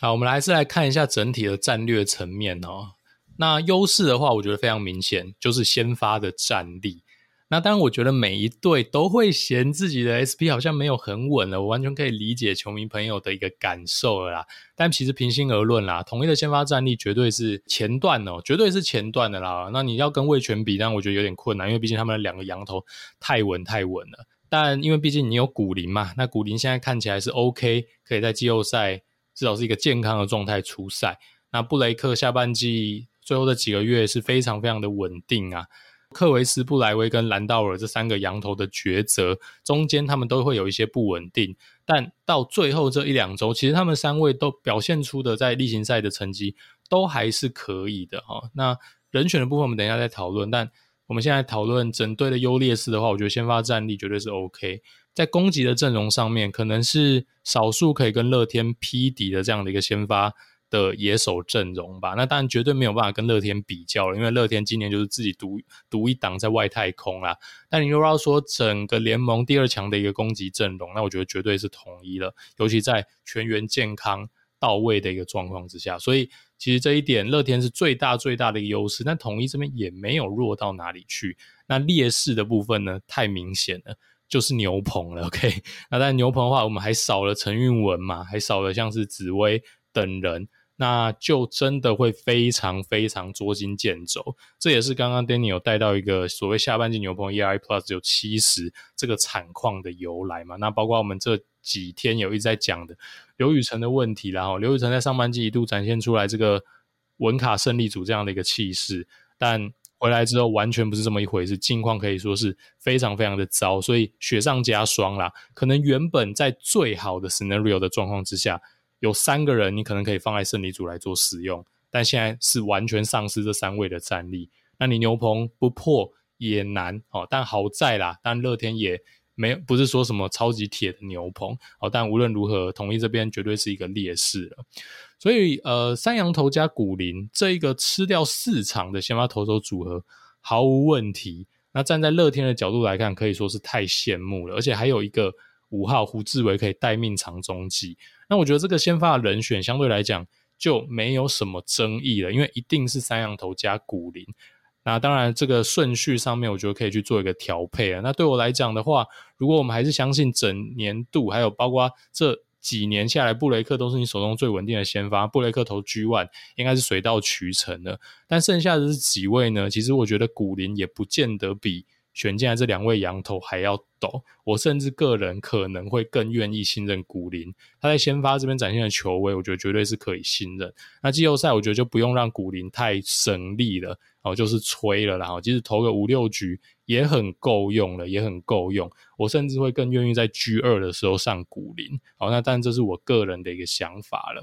好，我们还是来看一下整体的战略层面哦。那优势的话，我觉得非常明显，就是先发的战力。那当然，我觉得每一队都会嫌自己的 SP 好像没有很稳了，我完全可以理解球迷朋友的一个感受了啦。但其实平心而论啦，统一的先发战力绝对是前段哦，绝对是前段的啦。那你要跟魏全比，但我觉得有点困难，因为毕竟他们的两个羊头太稳太稳了。但因为毕竟你有古林嘛，那古林现在看起来是 OK，可以在季后赛至少是一个健康的状态出赛。那布雷克下半季最后的几个月是非常非常的稳定啊。克维斯、布莱威跟兰道尔这三个羊头的抉择，中间他们都会有一些不稳定，但到最后这一两周，其实他们三位都表现出的在例行赛的成绩都还是可以的哈。那人选的部分我们等一下再讨论，但我们现在讨论整队的优劣势的话，我觉得先发战力绝对是 OK。在攻击的阵容上面，可能是少数可以跟乐天匹敌的这样的一个先发的野手阵容吧。那当然绝对没有办法跟乐天比较了，因为乐天今年就是自己独独一档在外太空啦。但你又要说整个联盟第二强的一个攻击阵容，那我觉得绝对是统一了，尤其在全员健康到位的一个状况之下。所以其实这一点乐天是最大最大的一个优势，但统一这边也没有弱到哪里去。那劣势的部分呢，太明显了。就是牛棚了，OK？那但牛棚的话，我们还少了陈韵文嘛，还少了像是紫薇等人，那就真的会非常非常捉襟见肘。这也是刚刚 Danny 有带到一个所谓下半季牛棚 ERA Plus 有七十这个惨况的由来嘛。那包括我们这几天有一直在讲的刘宇辰的问题，然后刘宇辰在上半季一度展现出来这个文卡胜利组这样的一个气势，但回来之后完全不是这么一回事，境况可以说是非常非常的糟，所以雪上加霜啦。可能原本在最好的 scenario 的状况之下，有三个人你可能可以放在胜利组来做使用，但现在是完全丧失这三位的战力，那你牛棚不破也难哦。但好在啦，但乐天也没不是说什么超级铁的牛棚哦，但无论如何，统一这边绝对是一个劣势了。所以，呃，三羊头加古林这一个吃掉四场的先发投手组合毫无问题。那站在乐天的角度来看，可以说是太羡慕了。而且还有一个五号胡志伟可以待命长中继。那我觉得这个先发的人选相对来讲就没有什么争议了，因为一定是三羊头加古林。那当然，这个顺序上面我觉得可以去做一个调配啊。那对我来讲的话，如果我们还是相信整年度，还有包括这。几年下来，布雷克都是你手中最稳定的先发。布雷克投 G one 应该是水到渠成的。但剩下的是几位呢？其实我觉得古林也不见得比选进来这两位洋投还要抖。我甚至个人可能会更愿意信任古林。他在先发这边展现的球威，我觉得绝对是可以信任。那季后赛我觉得就不用让古林太省力了，哦，就是吹了，然后即使投个五六局。也很够用了，也很够用。我甚至会更愿意在 G 二的时候上古林。好，那当然这是我个人的一个想法了。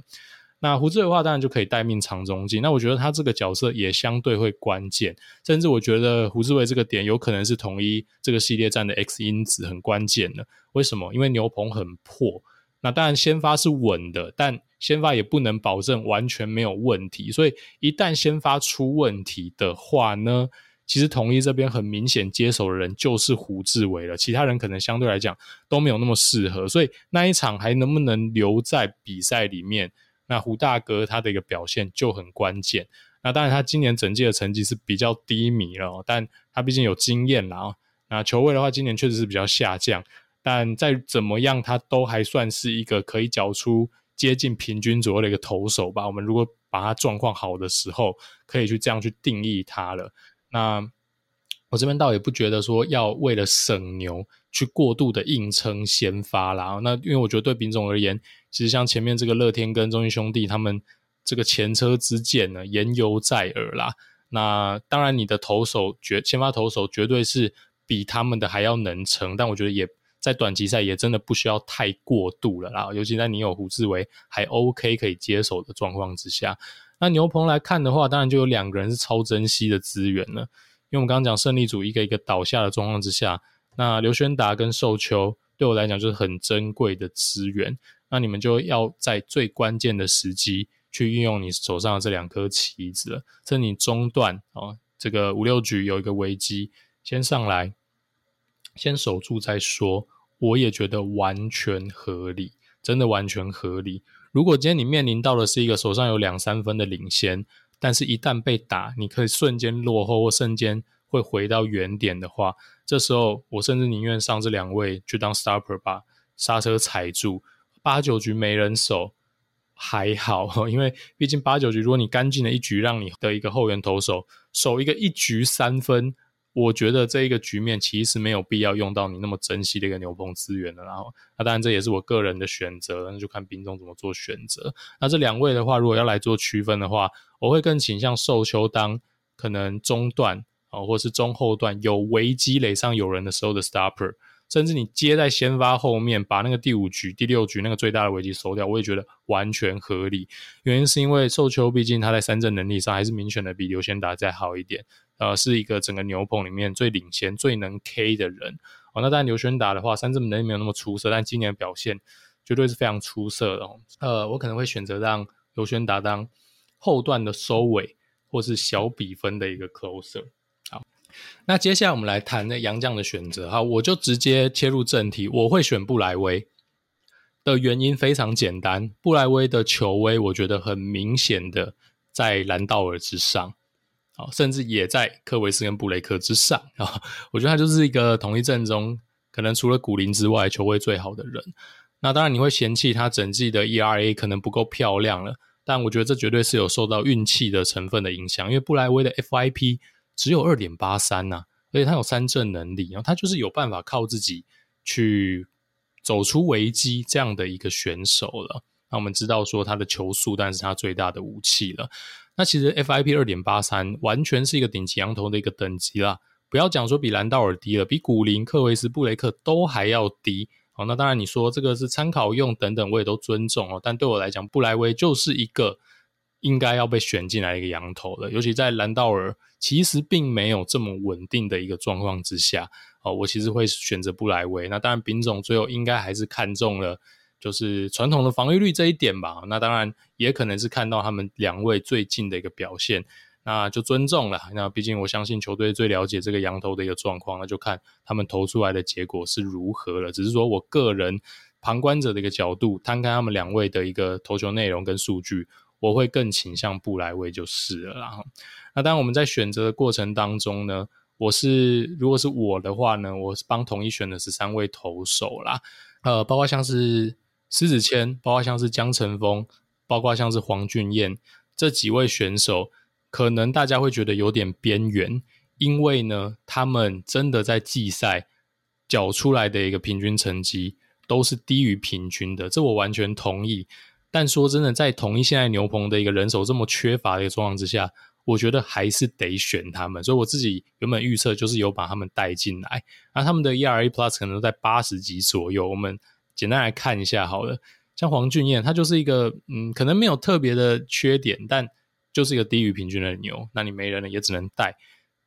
那胡志伟的话，当然就可以待命长中继。那我觉得他这个角色也相对会关键，甚至我觉得胡志伟这个点有可能是统一这个系列战的 X 因子，很关键的。为什么？因为牛棚很破。那当然先发是稳的，但先发也不能保证完全没有问题。所以一旦先发出问题的话呢？其实统一这边很明显接手的人就是胡志伟了，其他人可能相对来讲都没有那么适合，所以那一场还能不能留在比赛里面，那胡大哥他的一个表现就很关键。那当然他今年整季的成绩是比较低迷了，但他毕竟有经验啦。那球位的话，今年确实是比较下降，但再怎么样他都还算是一个可以缴出接近平均左右的一个投手吧。我们如果把他状况好的时候，可以去这样去定义他了。那我这边倒也不觉得说要为了省牛去过度的硬撑先发啦。那因为我觉得对丙总而言，其实像前面这个乐天跟中信兄弟他们这个前车之鉴呢，言犹在耳啦。那当然你的投手绝先发投手绝对是比他们的还要能撑，但我觉得也在短期赛也真的不需要太过度了啦。尤其在你有胡志伟还 OK 可以接手的状况之下。那牛棚来看的话，当然就有两个人是超珍惜的资源了。因为我们刚刚讲胜利组一个一个倒下的状况之下，那刘轩达跟寿秋对我来讲就是很珍贵的资源。那你们就要在最关键的时机去运用你手上的这两颗棋子了。趁你中段哦，这个五六局有一个危机，先上来，先守住再说。我也觉得完全合理，真的完全合理。如果今天你面临到的是一个手上有两三分的领先，但是一旦被打，你可以瞬间落后或瞬间会回到原点的话，这时候我甚至宁愿上这两位去当 stopper 把刹车踩住，八九局没人守还好，因为毕竟八九局如果你干净的一局让你的一个后援投手守一个一局三分。我觉得这一个局面其实没有必要用到你那么珍惜的一个牛棚资源的，然后那当然这也是我个人的选择，那就看兵中怎么做选择。那这两位的话，如果要来做区分的话，我会更倾向寿秋当可能中段哦，或是中后段有危机垒上有人的时候的 stopper，甚至你接在先发后面，把那个第五局、第六局那个最大的危机收掉，我也觉得完全合理。原因是因为寿秋毕竟他在三振能力上还是明显的比刘轩达再好一点，呃，是一个整个牛棚里面最领先、最能 K 的人。哦，那当然刘轩达的话，三振能力没有那么出色，但今年的表现绝对是非常出色的哦。呃，我可能会选择让刘轩达当后段的收尾，或是小比分的一个 closer。那接下来我们来谈那杨将的选择哈，我就直接切入正题。我会选布莱威的原因非常简单，布莱威的球威我觉得很明显的在兰道尔之上，啊甚至也在科维斯跟布雷克之上 啊。我觉得他就是一个统一阵中可能除了古林之外球威最好的人。那当然你会嫌弃他整季的 ERA 可能不够漂亮了，但我觉得这绝对是有受到运气的成分的影响，因为布莱威的 FIP。只有二点八三呐，而且他有三振能力，然后他就是有办法靠自己去走出危机这样的一个选手了。那我们知道说他的球速，但是他最大的武器了。那其实 FIP 二点八三完全是一个顶级洋投的一个等级啦，不要讲说比兰道尔低了，比古林、克维斯、布雷克都还要低。好，那当然你说这个是参考用等等，我也都尊重哦。但对我来讲，布莱威就是一个。应该要被选进来一个羊头了，尤其在兰道尔其实并没有这么稳定的一个状况之下，哦，我其实会选择布莱威。那当然，丙总最后应该还是看中了就是传统的防御率这一点吧。那当然也可能是看到他们两位最近的一个表现，那就尊重了。那毕竟我相信球队最了解这个羊头的一个状况，那就看他们投出来的结果是如何了。只是说我个人旁观者的一个角度，摊开他们两位的一个投球内容跟数据。我会更倾向布莱威就是了啦。那当然，我们在选择的过程当中呢，我是如果是我的话呢，我是帮统一选的是三位投手啦，呃，包括像是施子谦，包括像是江承峰，包括像是黄俊彦这几位选手，可能大家会觉得有点边缘，因为呢，他们真的在季赛缴出来的一个平均成绩都是低于平均的，这我完全同意。但说真的，在同一现在牛棚的一个人手这么缺乏的一个状况之下，我觉得还是得选他们。所以我自己原本预测就是有把他们带进来，那他们的 ERA Plus 可能在八十几左右。我们简单来看一下好了，像黄俊彦，他就是一个嗯，可能没有特别的缺点，但就是一个低于平均的牛。那你没人了也只能带。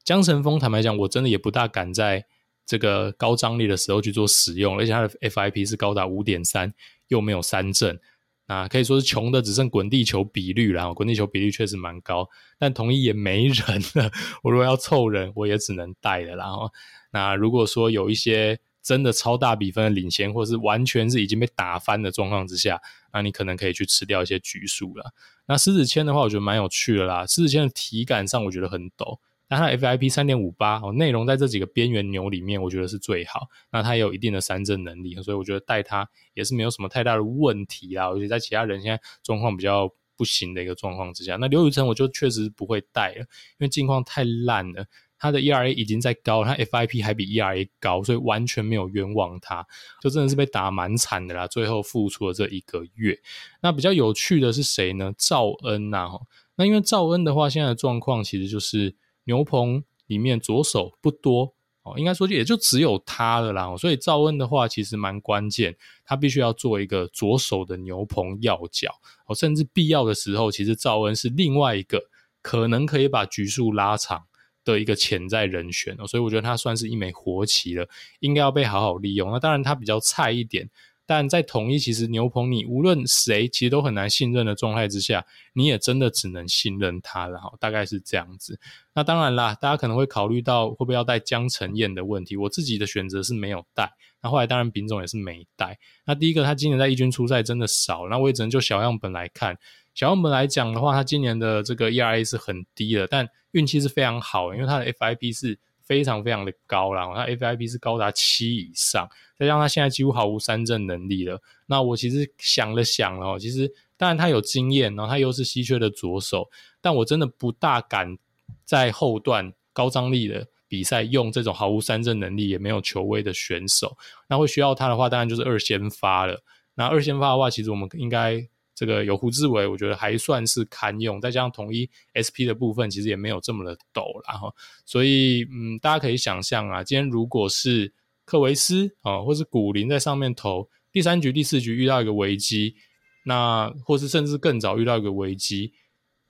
江晨峰，坦白讲，我真的也不大敢在这个高张力的时候去做使用，而且他的 FIP 是高达五点三，又没有三振。啊，可以说是穷的只剩滚地球比率了，滚地球比率确实蛮高，但同一也没人了。我如果要凑人，我也只能带了。然后，那如果说有一些真的超大比分的领先，或是完全是已经被打翻的状况之下，那你可能可以去吃掉一些局数了。那狮子签的话，我觉得蛮有趣的啦。狮子签的体感上，我觉得很陡。那它 FIP 三点五八哦，内容在这几个边缘牛里面，我觉得是最好。那它也有一定的三振能力，所以我觉得带它也是没有什么太大的问题啦。而且在其他人现在状况比较不行的一个状况之下，那刘宇辰我就确实不会带了，因为近况太烂了。他的 ERA 已经在高，他 FIP 还比 ERA 高，所以完全没有冤枉他，就真的是被打蛮惨的啦。最后付出了这一个月，那比较有趣的是谁呢？赵恩呐、啊，那因为赵恩的话，现在的状况其实就是。牛棚里面左手不多哦，应该说也就只有他了啦。所以赵恩的话其实蛮关键，他必须要做一个左手的牛棚要角哦，甚至必要的时候，其实赵恩是另外一个可能可以把局数拉长的一个潜在人选哦。所以我觉得他算是一枚活棋了，应该要被好好利用。那当然他比较菜一点。但在统一，其实牛棚你无论谁，其实都很难信任的状态之下，你也真的只能信任他了哈，大概是这样子。那当然啦，大家可能会考虑到会不会要带江承燕的问题，我自己的选择是没有带。那后来当然丙总也是没带。那第一个，他今年在一军出赛真的少，那我也只能就小样本来看。小样本来讲的话，他今年的这个 ERA 是很低的，但运气是非常好，因为他的 FIP 是。非常非常的高啦，他 FIP 是高达七以上，再加上他现在几乎毫无三振能力了。那我其实想了想哦，其实当然他有经验，然后他又是稀缺的左手，但我真的不大敢在后段高张力的比赛用这种毫无三振能力也没有球威的选手。那会需要他的话，当然就是二先发了。那二先发的话，其实我们应该这个有胡志伟，我觉得还算是堪用，再加上统一 SP 的部分，其实也没有这么的陡，然后，所以嗯，大家可以想象啊，今天如果是克维斯啊，或是古林在上面投，第三局、第四局遇到一个危机，那或是甚至更早遇到一个危机，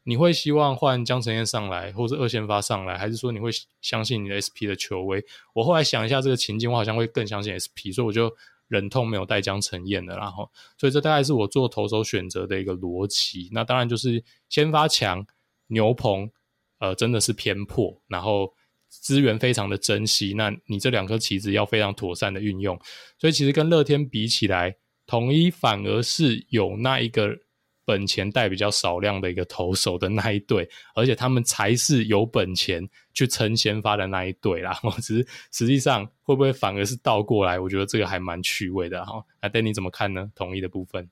你会希望换江承燕上来，或是二先发上来，还是说你会相信你的 SP 的球威？我后来想一下这个情境，我好像会更相信 SP，所以我就。忍痛没有带江承燕的，然后，所以这大概是我做投手选择的一个逻辑。那当然就是先发强牛棚，呃，真的是偏破，然后资源非常的珍惜。那你这两颗棋子要非常妥善的运用。所以其实跟乐天比起来，统一反而是有那一个。本钱带比较少量的一个投手的那一队，而且他们才是有本钱去撑先发的那一队啦。我 只是实际上会不会反而是倒过来？我觉得这个还蛮趣味的哈。那 Danny 怎么看呢？统一的部分。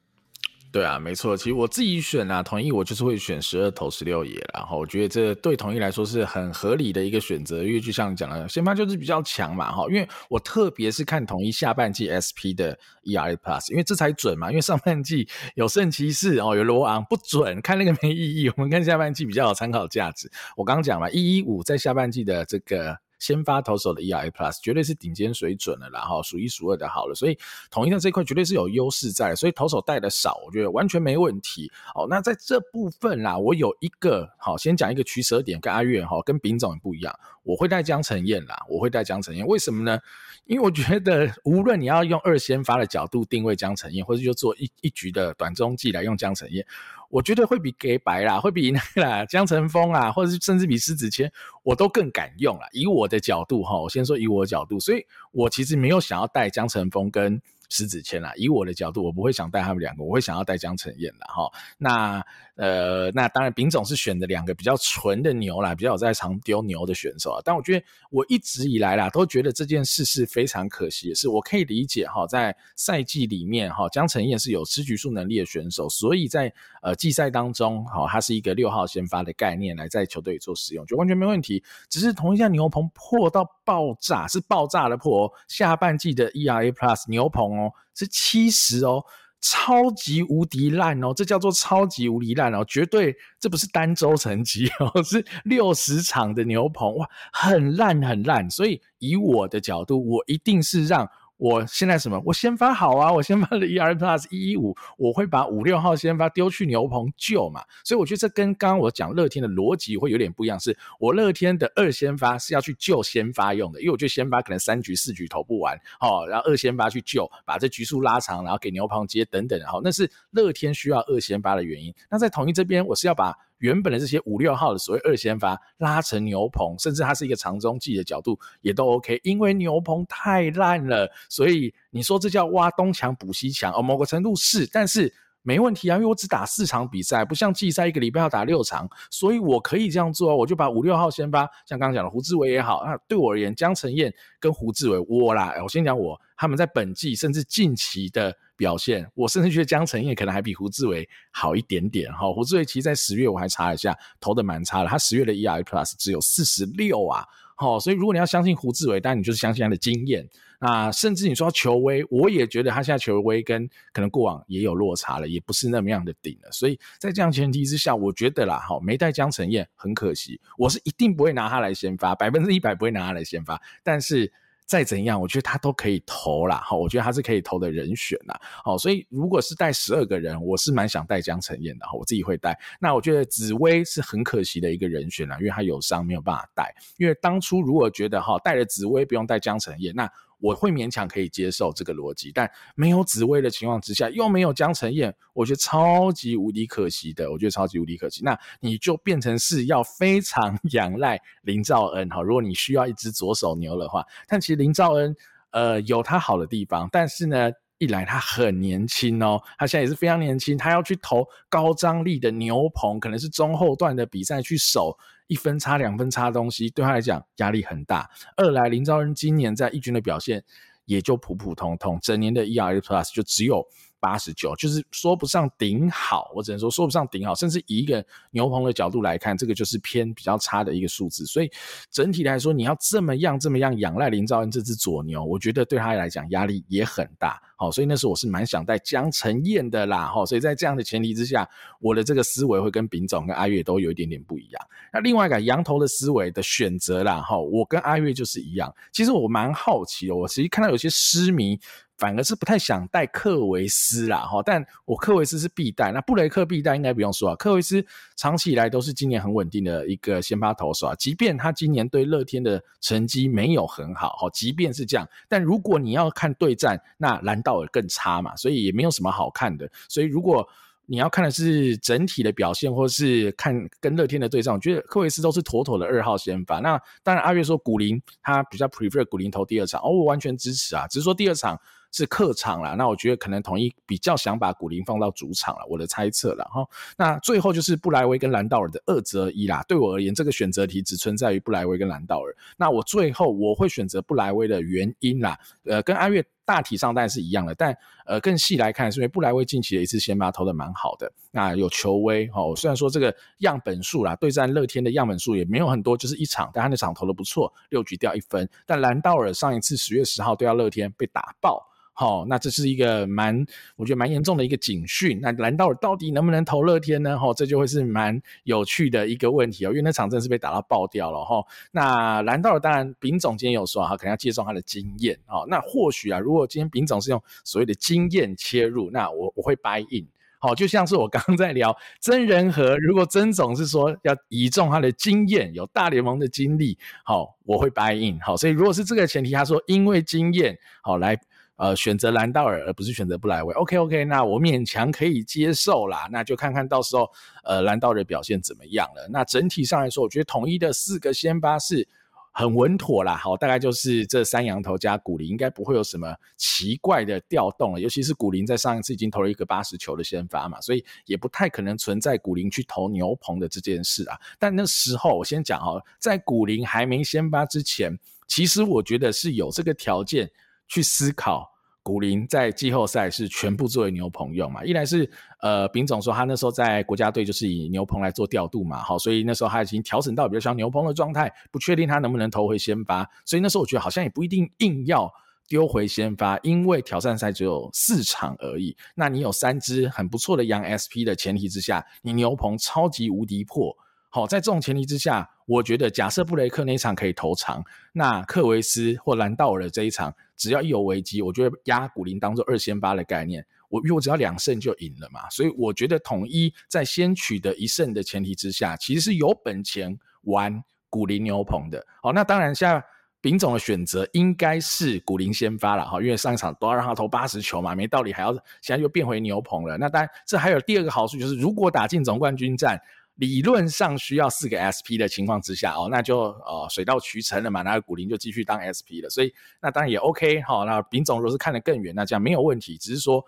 对啊，没错，其实我自己选啊，统一我就是会选十二投十六野，然后我觉得这对统一来说是很合理的一个选择，因为就像你讲的，先发就是比较强嘛，哈，因为我特别是看统一下半季 SP 的 ERA Plus，因为这才准嘛，因为上半季有圣骑士哦，有罗昂不准，看那个没意义，我们看下半季比较有参考价值。我刚刚讲了，一一五在下半季的这个。先发投手的 ERA Plus 绝对是顶尖水准了，然后数一数二的好了，所以统一的这一块绝对是有优势在，所以投手带的少，我觉得完全没问题。哦，那在这部分啦，我有一个好，先讲一个取舍点，跟阿月哈跟丙总也不一样，我会带江承燕啦，我会带江承燕，为什么呢？因为我觉得无论你要用二先发的角度定位江承燕，或者就做一一局的短中继来用江承燕。我觉得会比给白啦，会比那个啦江晨峰啊，或者是甚至比施子谦，我都更敢用啦。以我的角度哈，我先说以我的角度，所以我其实没有想要带江晨峰跟施子谦啦。以我的角度，我不会想带他们两个，我会想要带江承燕啦。哈。那。呃，那当然，丙总是选的两个比较纯的牛啦，比较有在常丢牛的选手啊。但我觉得我一直以来啦，都觉得这件事是非常可惜的，是我可以理解哈，在赛季里面哈，江承燕是有吃局数能力的选手，所以在呃季赛当中，哈，他是一个六号先发的概念来在球队里做使用，就完全没问题。只是同一家牛棚破到爆炸，是爆炸的破哦。下半季的 ERA Plus 牛棚哦是七十哦。超级无敌烂哦，这叫做超级无敌烂哦，绝对这不是单周成绩哦，是六十场的牛棚哇，很烂很烂。所以以我的角度，我一定是让。我现在什么？我先发好啊！我先发的 E R Plus 一一五，我会把五六号先发丢去牛棚救嘛。所以我觉得这跟刚刚我讲乐天的逻辑会有点不一样，是我乐天的二先发是要去救先发用的，因为我觉得先发可能三局四局投不完，哦，然后二先发去救，把这局数拉长，然后给牛棚接等等，然后那是乐天需要二先发的原因。那在统一这边，我是要把。原本的这些五六号的所谓二先发拉成牛棚，甚至它是一个长中继的角度也都 OK，因为牛棚太烂了，所以你说这叫挖东墙补西墙哦，某个程度是，但是没问题啊，因为我只打四场比赛，不像季赛一个礼拜要打六场，所以我可以这样做，我就把五六号先发，像刚刚讲的胡志伟也好，那对我而言，江承燕跟胡志伟我啦，我先讲我他们在本季甚至近期的。表现，我甚至觉得江承燕可能还比胡志伟好一点点哈。胡志伟其实在十月我还查了一下，投的蛮差的，他十月的 E R Plus 只有四十六啊。好，所以如果你要相信胡志伟，当然你就是相信他的经验。那甚至你说球威，我也觉得他现在球威跟可能过往也有落差了，也不是那么样的顶了。所以在这样前提之下，我觉得啦，哈，没带江承燕很可惜，我是一定不会拿他来先发，百分之一百不会拿他来先发，但是。再怎样，我觉得他都可以投啦，哈，我觉得他是可以投的人选啦，好，所以如果是带十二个人，我是蛮想带江晨燕的，哈我自己会带。那我觉得紫薇是很可惜的一个人选啦，因为他有伤没有办法带。因为当初如果觉得哈带了紫薇不用带江晨燕，那。我会勉强可以接受这个逻辑，但没有紫薇的情况之下，又没有江承燕，我觉得超级无敌可惜的。我觉得超级无敌可惜，那你就变成是要非常 仰赖林兆恩哈。如果你需要一只左手牛的话，但其实林兆恩呃有他好的地方，但是呢，一来他很年轻哦，他现在也是非常年轻，他要去投高张力的牛棚，可能是中后段的比赛去守。一分差两分差的东西对他来讲压力很大。二来林兆恩今年在一军的表现也就普普通通，整年的 ERA Plus 就只有八十九，就是说不上顶好，我只能说说不上顶好，甚至以一个牛棚的角度来看，这个就是偏比较差的一个数字。所以整体来说，你要这么样这么样仰赖林兆恩这只左牛，我觉得对他来讲压力也很大。好，所以那时候我是蛮想带江晨燕的啦。哈，所以在这样的前提之下，我的这个思维会跟丙总跟阿月都有一点点不一样。那另外一个羊头的思维的选择啦，哈，我跟阿月就是一样。其实我蛮好奇的，我其实看到有些狮迷。反而是不太想带克维斯啦，哈，但我克维斯是必带，那布雷克必带应该不用说啊。克维斯长期以来都是今年很稳定的一个先发投手啊，即便他今年对乐天的成绩没有很好，哈，即便是这样，但如果你要看对战，那兰道尔更差嘛，所以也没有什么好看的。所以如果你要看的是整体的表现，或是看跟乐天的对战，我觉得克维斯都是妥妥的二号先发。那当然，阿月说古林他比较 prefer 古林投第二场，哦，我完全支持啊，只是说第二场是客场啦。那我觉得可能统一比较想把古林放到主场了，我的猜测了哈。那最后就是布莱威跟兰道尔的二择一啦。对我而言，这个选择题只存在于布莱威跟兰道尔。那我最后我会选择布莱威的原因啦，呃，跟阿月。大体上当然是一样的，但呃更细来看，是因为布莱威近期的一次先发投的蛮好的，那有球威哦。虽然说这个样本数啦，对战乐天的样本数也没有很多，就是一场，但他那场投的不错，六局掉一分。但兰道尔上一次十月十号对到乐天被打爆。好、那这是一个蛮，我觉得蛮严重的一个警讯。那兰道尔到底能不能投乐天呢？哈、哦，这就会是蛮有趣的一个问题哦。因为那场真是被打到爆掉了哈、那兰道尔当然，丙总今天有说哈，可能要借重他的经验哦。那或许啊，如果今天丙总是用所谓的经验切入，那我我会 buy in。好，就像是我刚刚在聊曾仁和，如果曾总是说要倚重他的经验，有大联盟的经历，好，我会 buy in。好，所以如果是这个前提，他说因为经验好来。呃，选择兰道尔而不是选择布莱威，OK OK，那我勉强可以接受啦。那就看看到时候，呃，兰道尔的表现怎么样了。那整体上来说，我觉得统一的四个先发是很稳妥啦。好，大概就是这三羊头加古林，应该不会有什么奇怪的调动了。尤其是古林在上一次已经投了一个八十球的先发嘛，所以也不太可能存在古林去投牛棚的这件事啊。但那时候我先讲哦，在古林还没先发之前，其实我觉得是有这个条件。去思考古林在季后赛是全部作为牛棚用嘛？一来是呃，丙总说他那时候在国家队就是以牛棚来做调度嘛，好，所以那时候他已经调整到比较像牛棚的状态，不确定他能不能投回先发，所以那时候我觉得好像也不一定硬要丢回先发，因为挑战赛只有四场而已，那你有三支很不错的洋 SP 的前提之下，你牛棚超级无敌破。好，在这种前提之下，我觉得假设布雷克那一场可以投长，那克维斯或兰道尔的这一场，只要一有危机，我觉得压古林当做二先发的概念，我因为我只要两胜就赢了嘛，所以我觉得统一在先取得一胜的前提之下，其实是有本钱玩古林牛棚的。好，那当然像丙总的选择应该是古林先发了哈，因为上一场都要让他投八十球嘛，没道理还要现在又变回牛棚了。那当然这还有第二个好处就是，如果打进总冠军战。理论上需要四个 SP 的情况之下哦，那就呃水到渠成了嘛，那古林就继续当 SP 了，所以那当然也 OK 哈、哦。那丙总如果是看得更远，那这样没有问题，只是说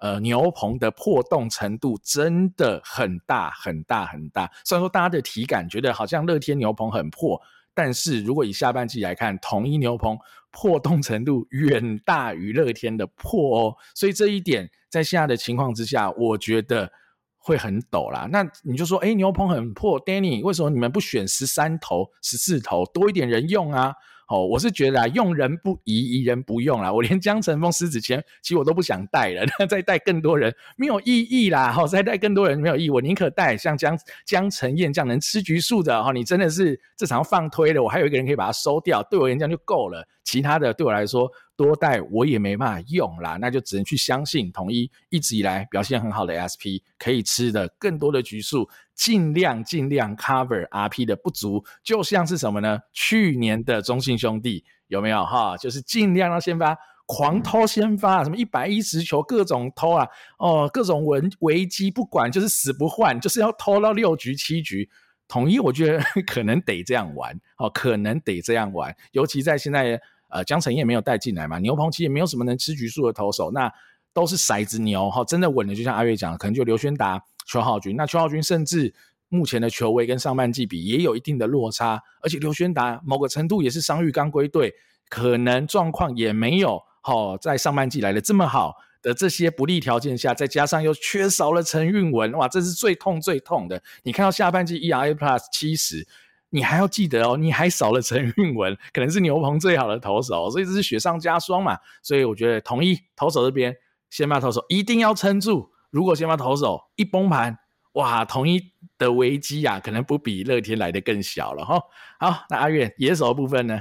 呃牛棚的破洞程度真的很大很大很大。虽然说大家的体感觉得好像乐天牛棚很破，但是如果以下半季来看，统一牛棚破洞程度远大于乐天的破哦，所以这一点在现在的情况之下，我觉得。会很陡啦，那你就说，哎，牛棚很破，Danny，为什么你们不选十三头、十四头，多一点人用啊？哦，我是觉得啊，用人不疑，疑人不用啦。我连江晨峰、狮子谦，其实我都不想带了，那 再带更多人没有意义啦。好，再带更多人没有意义，我宁可带像江江承燕这样能吃橘树的。哈，你真的是这场要放推了，我还有一个人可以把它收掉，对我而言这样就够了。其他的对我来说。多带我也没办法用啦，那就只能去相信统一一直以来表现很好的 SP 可以吃的更多的局数，尽量尽量 cover RP 的不足，就像是什么呢？去年的中信兄弟有没有哈？就是尽量让先发狂偷先发，什么一百一十球各种偷啊，哦，各种危危机不管，就是死不换，就是要偷到六局七局。统一我觉得 可能得这样玩，哦，可能得这样玩，尤其在现在。呃，江承燕没有带进来嘛？牛棚其实也没有什么能吃局数的投手，那都是骰子牛哈，真的稳的，就像阿月讲，可能就刘轩达、邱浩军。那邱浩军甚至目前的球威跟上半季比也有一定的落差，而且刘轩达某个程度也是伤愈刚归队，可能状况也没有好在上半季来的这么好。的这些不利条件下，再加上又缺少了陈韵文，哇，这是最痛最痛的。你看到下半季 ERA Plus 七十，你还要记得哦，你还少了陈韵文，可能是牛棚最好的投手，所以这是雪上加霜嘛。所以我觉得统一投手这边先发投手一定要撑住，如果先发投手一崩盘，哇，统一的危机啊，可能不比乐天来的更小了哈。好，那阿远野手的部分呢？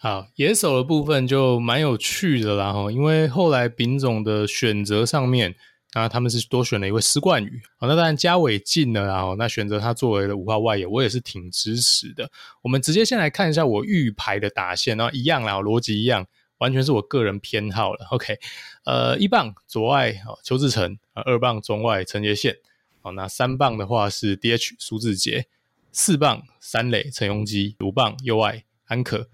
好，野手的部分就蛮有趣的啦哈，因为后来丙总的选择上面，啊，他们是多选了一位施冠宇，好，那当然家伟进了，然后那选择他作为了五号外野，我也是挺支持的。我们直接先来看一下我预排的打线，然后一样啦，逻辑一样，完全是我个人偏好了。OK，呃，一棒左外邱志成，二棒中外陈杰宪，好，那三棒的话是 DH 苏志杰，四棒三垒陈鏞基，五棒右外安可。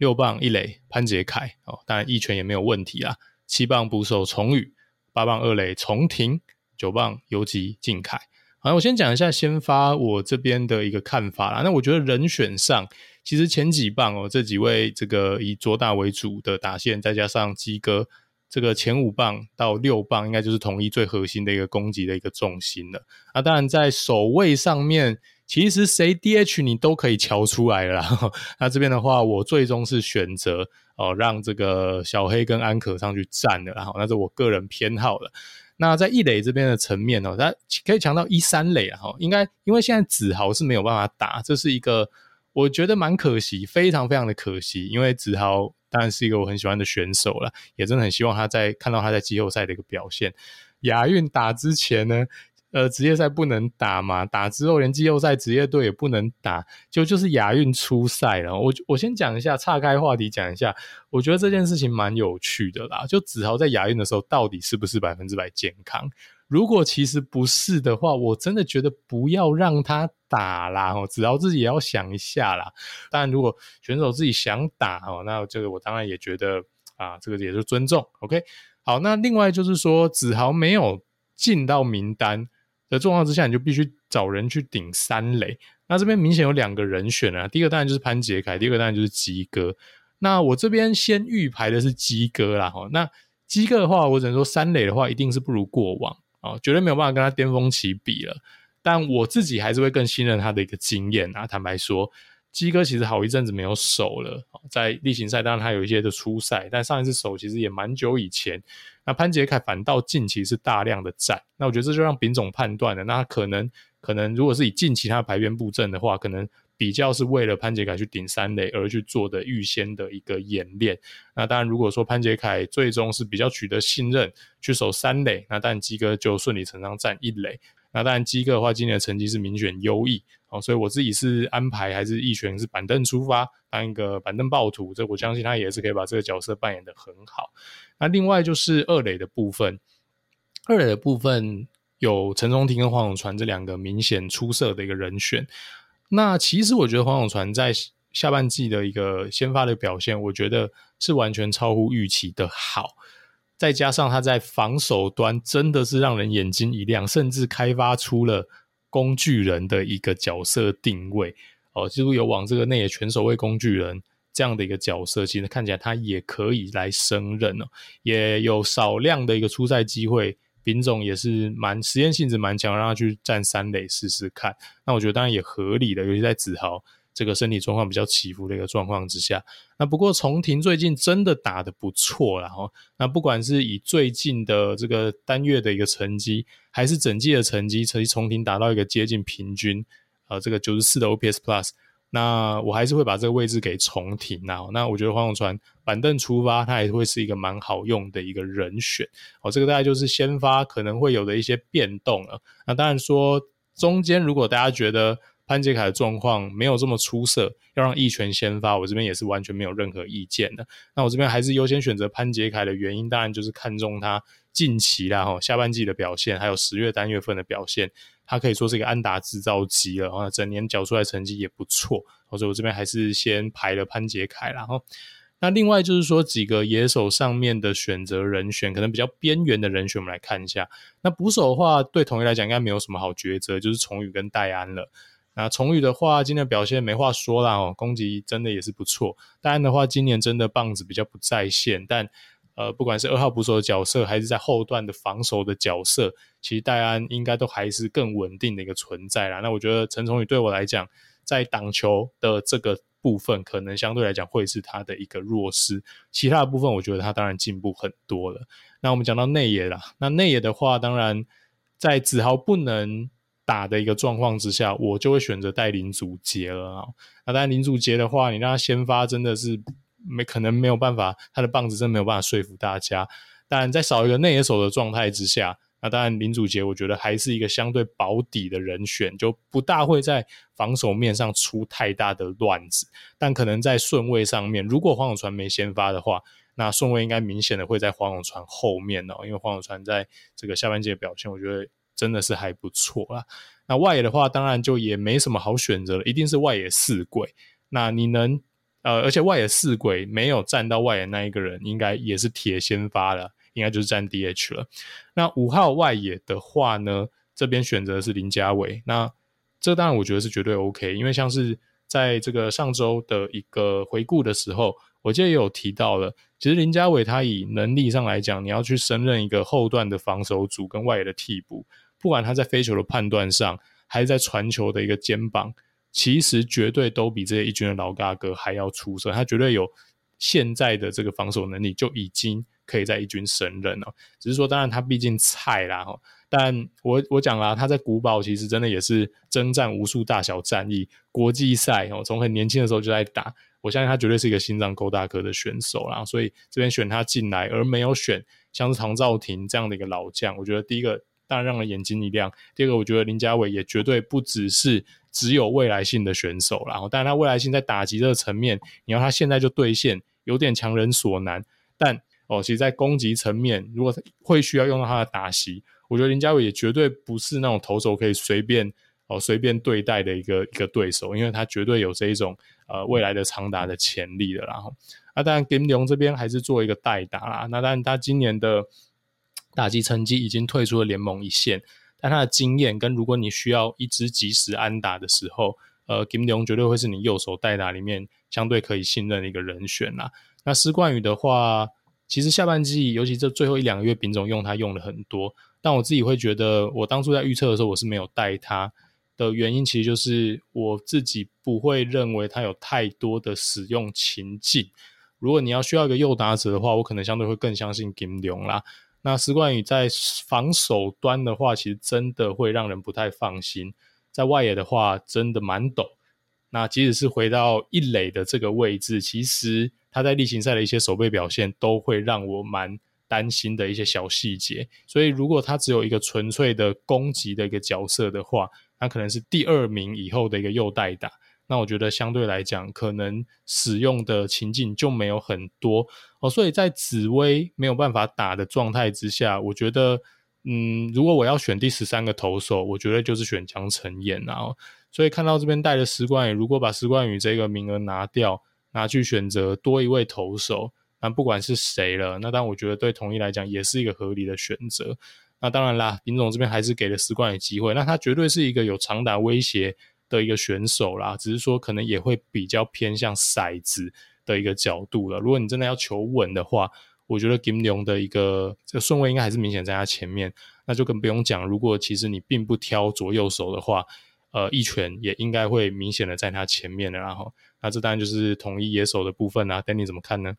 六棒一垒潘杰凯哦，当然一拳也没有问题啊。七棒捕手崇宇，八棒二垒重庭，九棒游击靖凯。好，我先讲一下先发我这边的一个看法啦。那我觉得人选上，其实前几棒哦，这几位这个以左打为主的打线，再加上基哥，这个前五棒到六棒，应该就是统一最核心的一个攻击的一个重心了。啊，当然在守卫上面。其实谁 DH 你都可以瞧出来了。那这边的话，我最终是选择哦，让这个小黑跟安可上去站的，然后那是我个人偏好了。那在一垒这边的层面哦，他可以强到一三垒啊，应该因为现在子豪是没有办法打，这是一个我觉得蛮可惜，非常非常的可惜。因为子豪当然是一个我很喜欢的选手了，也真的很希望他在看到他在季后赛的一个表现。亚运打之前呢，呃，职业赛不能打嘛，打之后连季后赛职业队也不能打，就就是亚运初赛了。我我先讲一下，岔开话题讲一下，我觉得这件事情蛮有趣的啦。就子豪在亚运的时候，到底是不是百分之百健康？如果其实不是的话，我真的觉得不要让他打啦。哦，子豪自己也要想一下啦。当然，如果选手自己想打哦，那这个我当然也觉得啊，这个也是尊重。OK，好，那另外就是说，子豪没有进到名单。的状况之下，你就必须找人去顶三垒。那这边明显有两个人选啊，第一个当然就是潘杰凯，第二个当然就是基哥。那我这边先预排的是基哥啦，哈。那基哥的话，我只能说三垒的话一定是不如过往啊，绝对没有办法跟他巅峰期比了。但我自己还是会更信任他的一个经验啊。坦白说，基哥其实好一阵子没有守了，在例行赛当然他有一些的出赛，但上一次守其实也蛮久以前。那潘杰凯反倒近期是大量的战，那我觉得这就让丙总判断了，那可能可能如果是以近期他排边布阵的话，可能比较是为了潘杰凯去顶三垒而去做的预先的一个演练。那当然，如果说潘杰凯最终是比较取得信任去守三垒，那当然基哥就顺理成章站一垒。那当然基哥的话，今年的成绩是明显优异，哦，所以我自己是安排还是一拳是板凳出发，当一个板凳暴徒，这我相信他也是可以把这个角色扮演的很好。那另外就是二垒的部分，二垒的部分有陈中廷跟黄永传这两个明显出色的一个人选。那其实我觉得黄永传在下半季的一个先发的表现，我觉得是完全超乎预期的好。再加上他在防守端真的是让人眼睛一亮，甚至开发出了工具人的一个角色定位哦，几乎有往这个内野全守卫工具人。这样的一个角色，其实看起来他也可以来升任哦，也有少量的一个出赛机会。丙总也是蛮实验性质蛮强，让他去站三垒试试看。那我觉得当然也合理的，尤其在子豪这个身体状况比较起伏的一个状况之下。那不过重庭最近真的打得不错了哈。那不管是以最近的这个单月的一个成绩，还是整季的成绩，其实重庭达到一个接近平均，呃，这个九十四的 OPS Plus。那我还是会把这个位置给重庭啊。那我觉得黄永传板凳出发，他也会是一个蛮好用的一个人选。哦，这个大概就是先发可能会有的一些变动了。那当然说中间如果大家觉得潘杰凯的状况没有这么出色，要让一拳先发，我这边也是完全没有任何意见的。那我这边还是优先选择潘杰凯的原因，当然就是看中他近期啦，哈，下半季的表现，还有十月单月份的表现。他可以说是一个安打制造机了，然后整年缴出来成绩也不错，所以我这边还是先排了潘杰凯，然后那另外就是说几个野手上面的选择人选，可能比较边缘的人选，我们来看一下。那捕手的话，对统一来讲应该没有什么好抉择，就是崇宇跟戴安了。那崇宇的话，今年表现没话说啦，哦，攻击真的也是不错。戴安的话，今年真的棒子比较不在线，但呃，不管是二号捕手的角色，还是在后段的防守的角色，其实戴安应该都还是更稳定的一个存在啦。那我觉得陈崇宇对我来讲，在挡球的这个部分，可能相对来讲会是他的一个弱势。其他的部分，我觉得他当然进步很多了。那我们讲到内野啦，那内野的话，当然在子豪不能打的一个状况之下，我就会选择带林祖杰了啊。那当然林祖杰的话，你让他先发真的是。没可能没有办法，他的棒子真没有办法说服大家。当然，在少一个内野手的状态之下，那当然林祖杰我觉得还是一个相对保底的人选，就不大会在防守面上出太大的乱子。但可能在顺位上面，如果黄永传没先发的话，那顺位应该明显的会在黄永传后面哦，因为黄永传在这个下半季的表现，我觉得真的是还不错啊。那外野的话，当然就也没什么好选择了，一定是外野四鬼。那你能？呃，而且外野四鬼没有站到外野那一个人，应该也是铁先发了，应该就是站 DH 了。那五号外野的话呢，这边选择的是林家伟。那这当然我觉得是绝对 OK，因为像是在这个上周的一个回顾的时候，我记得也有提到了，其实林家伟他以能力上来讲，你要去升任一个后段的防守组跟外野的替补，不管他在飞球的判断上，还是在传球的一个肩膀。其实绝对都比这些一军的老大哥还要出色，他绝对有现在的这个防守能力，就已经可以在一军胜任了。只是说，当然他毕竟菜啦哈。但我我讲啦，他在古堡其实真的也是征战无数大小战役，国际赛哦，从很年轻的时候就在打。我相信他绝对是一个心脏够大颗的选手啦。所以这边选他进来，而没有选像是唐兆廷这样的一个老将，我觉得第一个当然让人眼睛一亮。第二个，我觉得林家伟也绝对不只是。只有未来性的选手，然后，当然他未来性在打击这个层面，你要他现在就兑现，有点强人所难。但哦，其实，在攻击层面，如果会需要用到他的打击，我觉得林家伟也绝对不是那种投手可以随便哦随便对待的一个一个对手，因为他绝对有这一种呃未来的长打的潜力的。然后，那当然金龙这边还是做一个代打啦。那当然他今年的打击成绩已经退出了联盟一线。但他的经验跟如果你需要一支及时安打的时候，呃，金龙绝对会是你右手代打里面相对可以信任的一个人选啦。那施冠宇的话，其实下半季尤其这最后一两个月，丙总用他用了很多。但我自己会觉得，我当初在预测的时候，我是没有带他的原因，其实就是我自己不会认为他有太多的使用情境。如果你要需要一个右打者的话，我可能相对会更相信金龙啦。那石冠宇在防守端的话，其实真的会让人不太放心。在外野的话，真的蛮陡。那即使是回到一垒的这个位置，其实他在例行赛的一些守备表现，都会让我蛮担心的一些小细节。所以，如果他只有一个纯粹的攻击的一个角色的话，那可能是第二名以后的一个右代打。那我觉得相对来讲，可能使用的情境就没有很多哦，所以在紫薇没有办法打的状态之下，我觉得，嗯，如果我要选第十三个投手，我觉得就是选江承燕，然后，所以看到这边带的石冠宇，如果把石冠宇这个名额拿掉，拿去选择多一位投手，那不管是谁了，那当然我觉得对统一来讲也是一个合理的选择。那当然啦，林总这边还是给了石冠宇机会，那他绝对是一个有长打威胁的一个选手啦，只是说可能也会比较偏向骰子的一个角度了。如果你真的要求稳的话，我觉得金龙的一个这个顺位应该还是明显在他前面，那就更不用讲。如果其实你并不挑左右手的话，呃，一拳也应该会明显的在他前面的。然后，那这当然就是统一野手的部分啊，Danny 怎么看呢？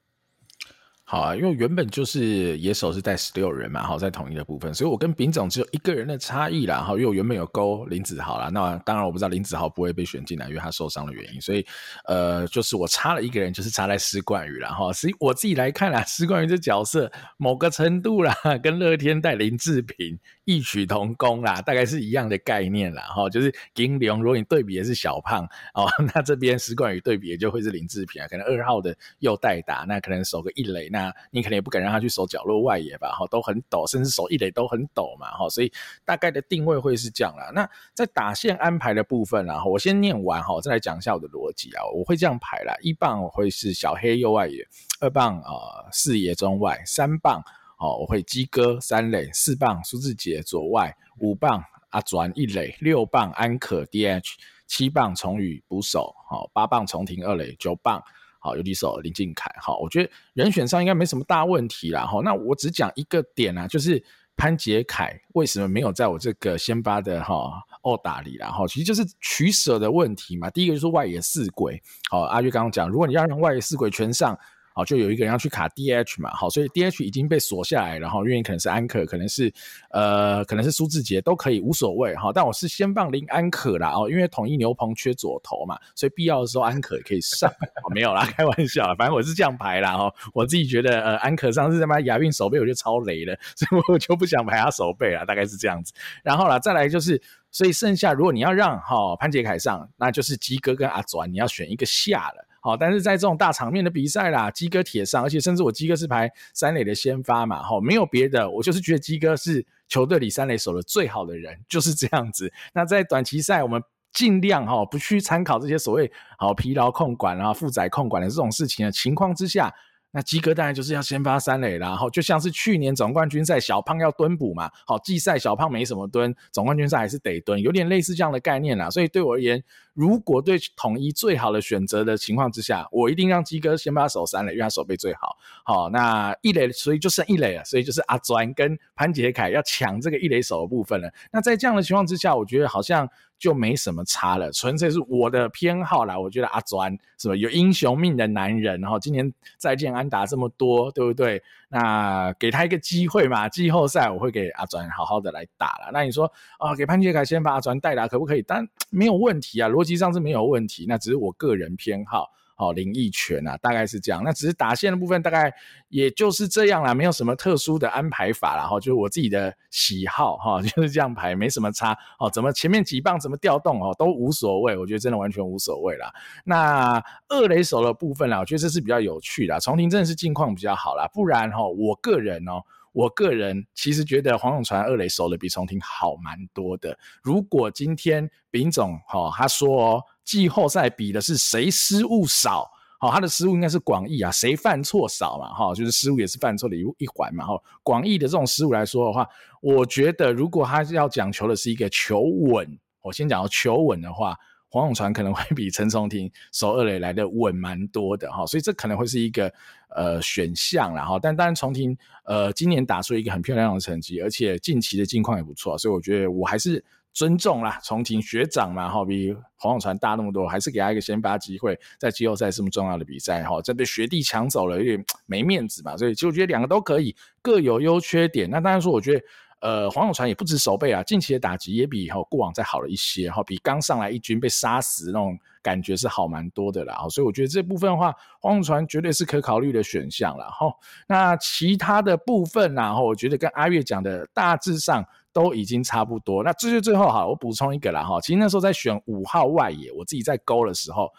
好啊，因为原本就是野手是带十六人嘛，好，在统一的部分，所以我跟丙总只有一个人的差异啦，哈，因为我原本有勾林子豪啦，那当然我不知道林子豪不会被选进来，因为他受伤的原因，所以呃，就是我差了一个人，就是差在施冠宇啦，哈，所以我自己来看啦，施冠宇这角色某个程度啦，跟乐天带林志平异曲同工啦，大概是一样的概念啦，哈，就是金龙，如果你对比的是小胖哦，那这边施冠宇对比的就会是林志平啊，可能二号的右代打，那可能守个一垒那。那你可能也不敢让他去守角落外野吧，哈，都很陡，甚至守一垒都很陡嘛，哈，所以大概的定位会是这样啦。那在打线安排的部分啦，我先念完哈，再来讲一下我的逻辑啊。我会这样排啦：一棒我会是小黑右外野，二棒呃四野中外，三棒哦我会鸡哥三垒，四棒苏志杰左外，五棒阿转一垒，六棒安可 DH，七棒崇宇捕手，好，八棒重庭二垒，九棒。好，有几首林敬凯，好，我觉得人选上应该没什么大问题啦，哈。那我只讲一个点啊，就是潘杰凯为什么没有在我这个先发的哈澳打里啦，哈，其实就是取舍的问题嘛。第一个就是外野四鬼，好，阿玉刚刚讲，如果你要让外野四鬼全上。就有一个人要去卡 DH 嘛，好，所以 DH 已经被锁下来，然后因为可能是安可，可能是呃，可能是苏志杰都可以，无所谓哈。但我是先放林安可啦，哦，因为统一牛棚缺左投嘛，所以必要的时候安可也可以上。没有啦，开玩笑，反正我是这样排啦哈。我自己觉得呃，安可上次他妈亚运守备我就超雷了，所以我就不想排他守备啦，大概是这样子。然后啦，再来就是，所以剩下如果你要让哈潘杰凯上，那就是基哥跟阿转，你要选一个下了。好，但是在这种大场面的比赛啦，鸡哥铁上，而且甚至我鸡哥是排三垒的先发嘛，好，没有别的，我就是觉得鸡哥是球队里三垒守的最好的人，就是这样子。那在短期赛，我们尽量哈不去参考这些所谓好疲劳控管啊、负载控管的这种事情的情况之下。那基哥当然就是要先发三垒啦，然后就像是去年总冠军赛小胖要蹲补嘛，好，季赛小胖没什么蹲，总冠军赛还是得蹲，有点类似这样的概念啦。所以对我而言，如果对统一最好的选择的情况之下，我一定让基哥先把手三垒，因为他手背最好。好，那一垒所以就剩一垒了，所以就是阿转跟潘杰凯要抢这个一垒手的部分了。那在这样的情况之下，我觉得好像。就没什么差了，纯粹是我的偏好啦。我觉得阿转是吧，有英雄命的男人，然后今年再见安达这么多，对不对？那给他一个机会嘛，季后赛我会给阿转好好的来打了。那你说啊，给潘杰凯先把阿转代打可不可以？但没有问题啊，逻辑上是没有问题。那只是我个人偏好。哦，林益全啊，大概是这样。那只是打线的部分，大概也就是这样啦，没有什么特殊的安排法啦。哈，就是我自己的喜好哈，就是这样排，没什么差。哦，怎么前面几棒怎么调动哦，都无所谓。我觉得真的完全无所谓啦。那二垒手的部分啦，我觉得这是比较有趣的。重庭真的是近况比较好啦，不然哈，我个人哦，我个人其实觉得黄永传二垒守的比重庭好蛮多的。如果今天丙总哈他说哦。季后赛比的是谁失误少，好，他的失误应该是广义啊，谁犯错少嘛，哈，就是失误也是犯错的一一环嘛，哈，广义的这种失误来说的话，我觉得如果他要讲求的是一个求稳，我先讲到求稳的话，黄永传可能会比陈松廷守二垒来的稳蛮多的哈，所以这可能会是一个呃选项啦哈，但当然重廷呃今年打出一个很漂亮的成绩，而且近期的近况也不错，所以我觉得我还是。尊重啦，重庭学长嘛，哈，比黄永传大那么多，还是给他一个先发机会，在季后赛这么重要的比赛，哈，这被学弟抢走了，有点没面子嘛，所以其实我觉得两个都可以，各有优缺点。那当然说，我觉得，呃，黄永传也不止守备啊，近期的打击也比哈过往再好了一些，哈，比刚上来一军被杀死那种感觉是好蛮多的啦，所以我觉得这部分的话，黄永传绝对是可考虑的选项了，哈。那其他的部分呢，哈，我觉得跟阿月讲的大致上。都已经差不多，那最最最后哈，我补充一个了哈。其实那时候在选五号外野，我自己在勾的时候，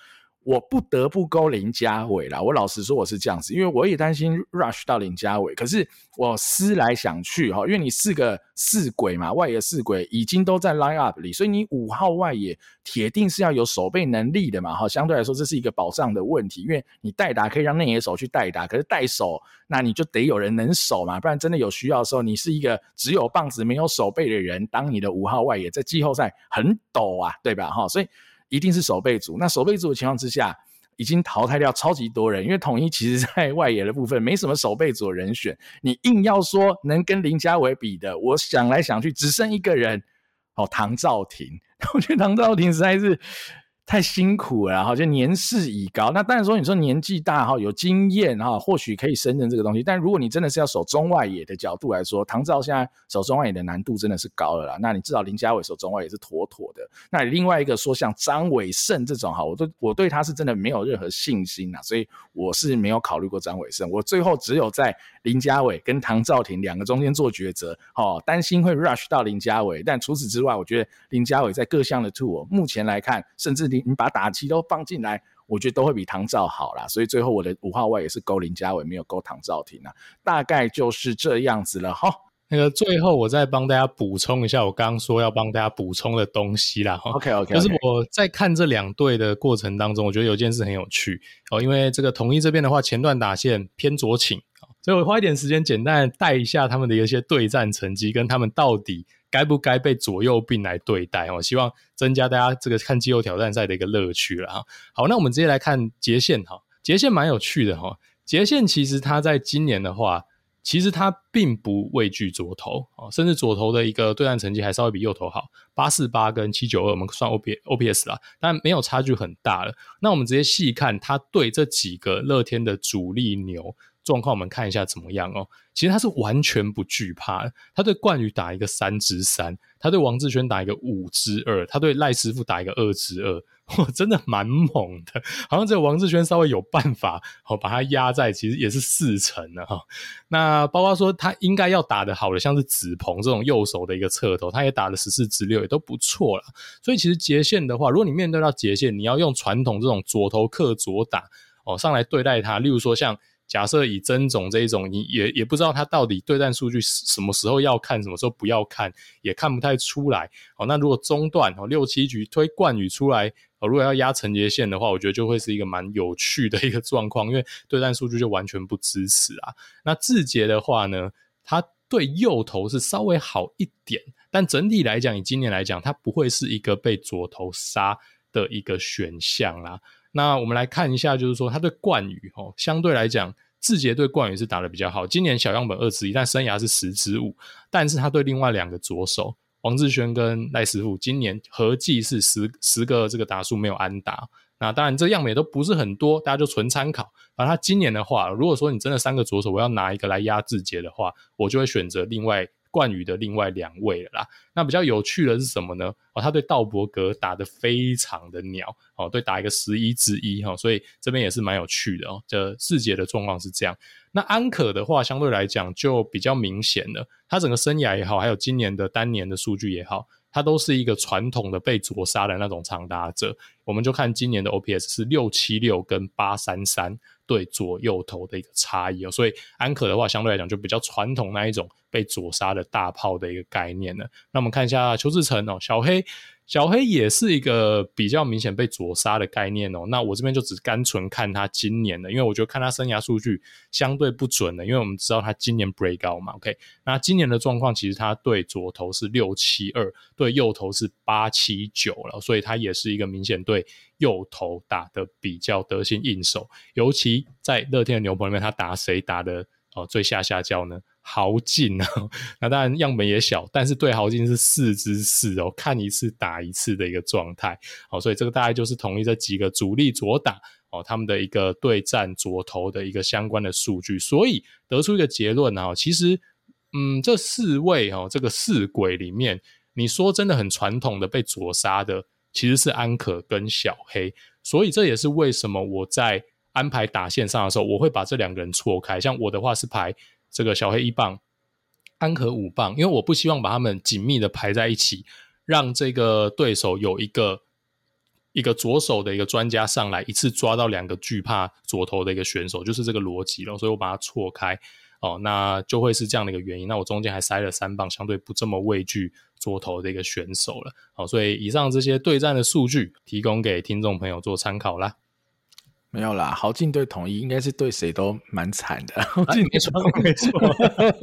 我不得不勾林家伟啦。我老实说我是这样子，因为我也担心 rush 到林家伟。可是我思来想去哈，因为你四个四鬼嘛，外野四鬼已经都在 line up 里，所以你五号外野铁定是要有守备能力的嘛哈。相对来说，这是一个保障的问题，因为你代打可以让内野手去代打，可是代守那你就得有人能守嘛，不然真的有需要的时候，你是一个只有棒子没有守备的人，当你的五号外野在季后赛很抖啊，对吧哈？所以一定是守备组。那守备组的情况之下。已经淘汰掉超级多人，因为统一其实在外野的部分没什么守备组的人选，你硬要说能跟林家伟比的，我想来想去只剩一个人，哦，唐兆廷，我觉得唐兆廷实在是。太辛苦了，哈，就年事已高。那当然说，你说年纪大哈，有经验哈，或许可以胜任这个东西。但如果你真的是要守中外野的角度来说，唐兆现在守中外野的难度真的是高了啦。那你至少林家伟守中外野是妥妥的。那另外一个说像张伟胜这种哈，我都我对他是真的没有任何信心呐，所以我是没有考虑过张伟胜。我最后只有在林家伟跟唐兆廷两个中间做抉择，哦，担心会 rush 到林家伟。但除此之外，我觉得林家伟在各项的 tool，目前来看，甚至你你把打击都放进来，我觉得都会比唐兆好啦。所以最后我的五号外也是勾林家伟，没有勾唐兆廷啊，大概就是这样子了哈。那个最后我再帮大家补充一下，我刚刚说要帮大家补充的东西啦。OK OK，就是我在看这两队的过程当中，我觉得有件事很有趣哦，因为这个统一这边的话，前段打线偏左倾，所以我花一点时间简单带一下他们的一些对战成绩，跟他们到底。该不该被左右并来对待？我希望增加大家这个看季后挑战赛的一个乐趣了哈。好，那我们直接来看截线哈。杰线蛮有趣的哈，杰线其实他在今年的话。其实他并不畏惧左投啊，甚至左投的一个对战成绩还稍微比右投好，八四八跟七九二，我们算 O P O P S 啦，但没有差距很大了。那我们直接细看他对这几个乐天的主力牛状况，我们看一下怎么样哦。其实他是完全不惧怕，他对冠宇打一个三之三，他对王志轩打一个五之二，他对赖师傅打一个二之二。哇，真的蛮猛的，好像只有王志轩稍微有办法，好把他压在，其实也是四成的哈。那包括说他应该要打得好的，像是子鹏这种右手的一个侧头，他也打了十四之六，也都不错了。所以其实杰线的话，如果你面对到杰线，你要用传统这种左头克左打哦上来对待他，例如说像。假设以曾总这一种，你也也不知道他到底对战数据什么时候要看，什么时候不要看，也看不太出来。好，那如果中段哦六七局推冠宇出来，哦如果要压陈杰线的话，我觉得就会是一个蛮有趣的一个状况，因为对战数据就完全不支持啊。那志杰的话呢，他对右投是稍微好一点，但整体来讲，以今年来讲，他不会是一个被左投杀的一个选项啦。那我们来看一下，就是说他对冠宇哦，相对来讲，志杰对冠宇是打得比较好。今年小样本二支一，但生涯是十支五。但是他对另外两个左手王志轩跟赖师傅，今年合计是十十个这个打数没有安打。那当然这样本也都不是很多，大家就纯参考。而他今年的话，如果说你真的三个左手，我要拿一个来压志杰的话，我就会选择另外。冠宇的另外两位了啦，那比较有趣的是什么呢？哦，他对道伯格打得非常的鸟，哦，对，打一个十一之一哈，所以这边也是蛮有趣的哦。这世杰的状况是这样，那安可的话相对来讲就比较明显了，他整个生涯也好，还有今年的单年的数据也好，它都是一个传统的被左杀的那种长打者。我们就看今年的 OPS 是六七六跟八三三。对左右投的一个差异哦，所以安可的话相对来讲就比较传统那一种被左杀的大炮的一个概念呢。那我们看一下邱志成哦，小黑。小黑也是一个比较明显被左杀的概念哦，那我这边就只单纯看他今年的，因为我觉得看他生涯数据相对不准的，因为我们知道他今年 break out 嘛，OK，那今年的状况其实他对左投是六七二，对右投是八七九了，所以他也是一个明显对右投打得比较得心应手，尤其在乐天的牛棚里面，他打谁打得哦最下下焦呢？豪进啊，那当然样本也小，但是对豪进是四之四哦，看一次打一次的一个状态，好，所以这个大概就是统一这几个主力左打哦，他们的一个对战左投的一个相关的数据，所以得出一个结论啊，其实，嗯，这四位哦，这个四鬼里面，你说真的很传统的被左杀的，其实是安可跟小黑，所以这也是为什么我在安排打线上的时候，我会把这两个人错开，像我的话是排。这个小黑一棒，安可五棒，因为我不希望把他们紧密的排在一起，让这个对手有一个一个左手的一个专家上来，一次抓到两个惧怕左头的一个选手，就是这个逻辑了。所以我把它错开，哦，那就会是这样的一个原因。那我中间还塞了三棒，相对不这么畏惧左头的一个选手了。好，所以以上这些对战的数据，提供给听众朋友做参考啦。没有啦，豪进对统一应该是对谁都蛮惨的。今年没错，没错。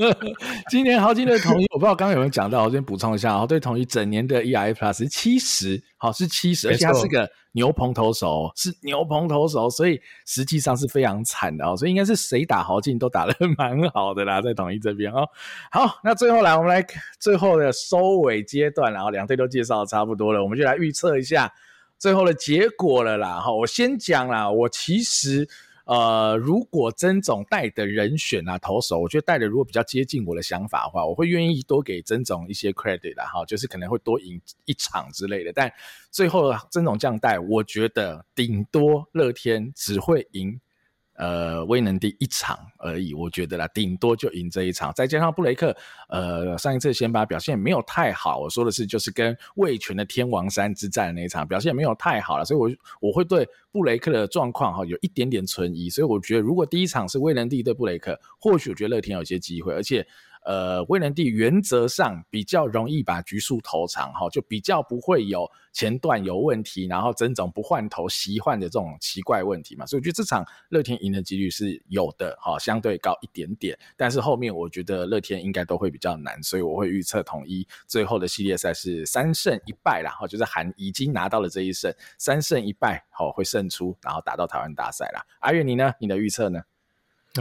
今年豪进对统一，我不知道刚刚有人讲到，我这边补充一下，对统一整年的 ERA Plus 是七十，好是七十，而且他是个牛棚投手，是牛棚投手，所以实际上是非常惨的哦。所以应该是谁打豪进都打得蛮好的啦，在统一这边哦。好，那最后来我们来最后的收尾阶段，然后两队都介绍的差不多了，我们就来预测一下。最后的结果了啦，哈，我先讲啦。我其实，呃，如果曾总带的人选啊，投手，我觉得带的如果比较接近我的想法的话，我会愿意多给曾总一些 credit 啦，哈，就是可能会多赢一场之类的。但最后曾总这样带，我觉得顶多乐天只会赢。呃，威能第一场而已，我觉得啦，顶多就赢这一场。再加上布雷克，呃，上一次先发表现没有太好，我说的是就是跟魏全的天王山之战那一场表现没有太好了，所以我我会对布雷克的状况哈有一点点存疑。所以我觉得如果第一场是威能第一对布雷克，或许我觉得乐天有些机会，而且呃，威能帝原则上比较容易把局数投长，哈，就比较不会有前段有问题，然后曾总不换头习换的这种奇怪问题嘛，所以我觉得这场乐天赢的几率是有的，哈，相对高一点点。但是后面我觉得乐天应该都会比较难，所以我会预测统一最后的系列赛是三胜一败啦，哈，就是含已经拿到了这一胜，三胜一败，好会胜出，然后打到台湾大赛啦。阿月你呢？你的预测呢？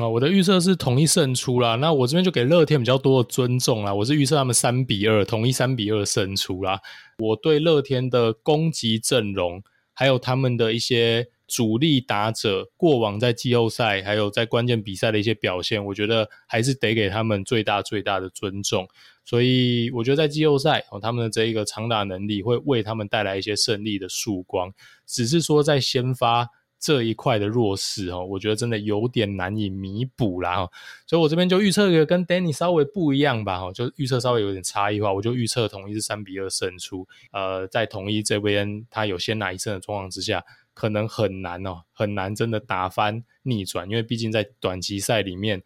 啊，我的预测是统一胜出啦。那我这边就给乐天比较多的尊重啦。我是预测他们三比二，统一三比二胜出啦。我对乐天的攻击阵容，还有他们的一些主力打者，过往在季后赛还有在关键比赛的一些表现，我觉得还是得给他们最大最大的尊重。所以我觉得在季后赛哦，他们的这一个长打能力会为他们带来一些胜利的曙光。只是说在先发。这一块的弱势哦，我觉得真的有点难以弥补啦哈，所以我这边就预测一个跟 Danny 稍微不一样吧哈，就预测稍微有点差异化，我就预测统一是三比二胜出。呃，在统一这边他有先拿一胜的状况之下，可能很难哦，很难真的打翻逆转，因为毕竟在短期赛里面，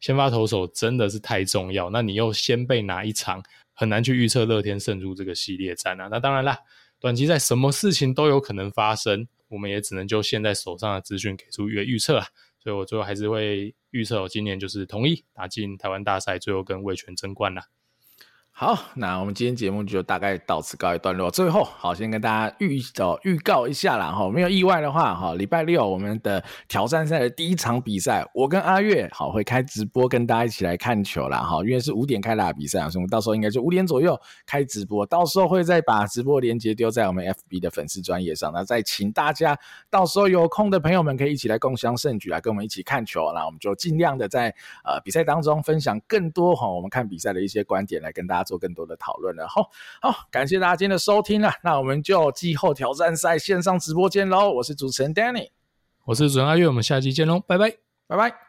先发投手真的是太重要。那你又先被拿一场，很难去预测乐天胜出这个系列战啊。那当然啦，短期赛什么事情都有可能发生。我们也只能就现在手上的资讯给出一个预测啊，所以我最后还是会预测我今年就是同意打进台湾大赛，最后跟魏全争冠啦。好，那我们今天节目就大概到此告一段落。最后，好，先跟大家预早预告一下啦，哈，没有意外的话，哈，礼拜六我们的挑战赛的第一场比赛，我跟阿月好会开直播跟大家一起来看球啦，哈，因为是五点开打比赛啊，所以我们到时候应该就五点左右开直播，到时候会再把直播连接丢在我们 FB 的粉丝专业上，那再请大家到时候有空的朋友们可以一起来共襄盛举，来跟我们一起看球，那我们就尽量的在呃比赛当中分享更多哈我们看比赛的一些观点，来跟大家。做更多的讨论了，好好感谢大家今天的收听了，那我们就季后挑战赛线上直播间喽，我是主持人 Danny，我是主持人阿月，我们下期见喽，拜拜，拜拜。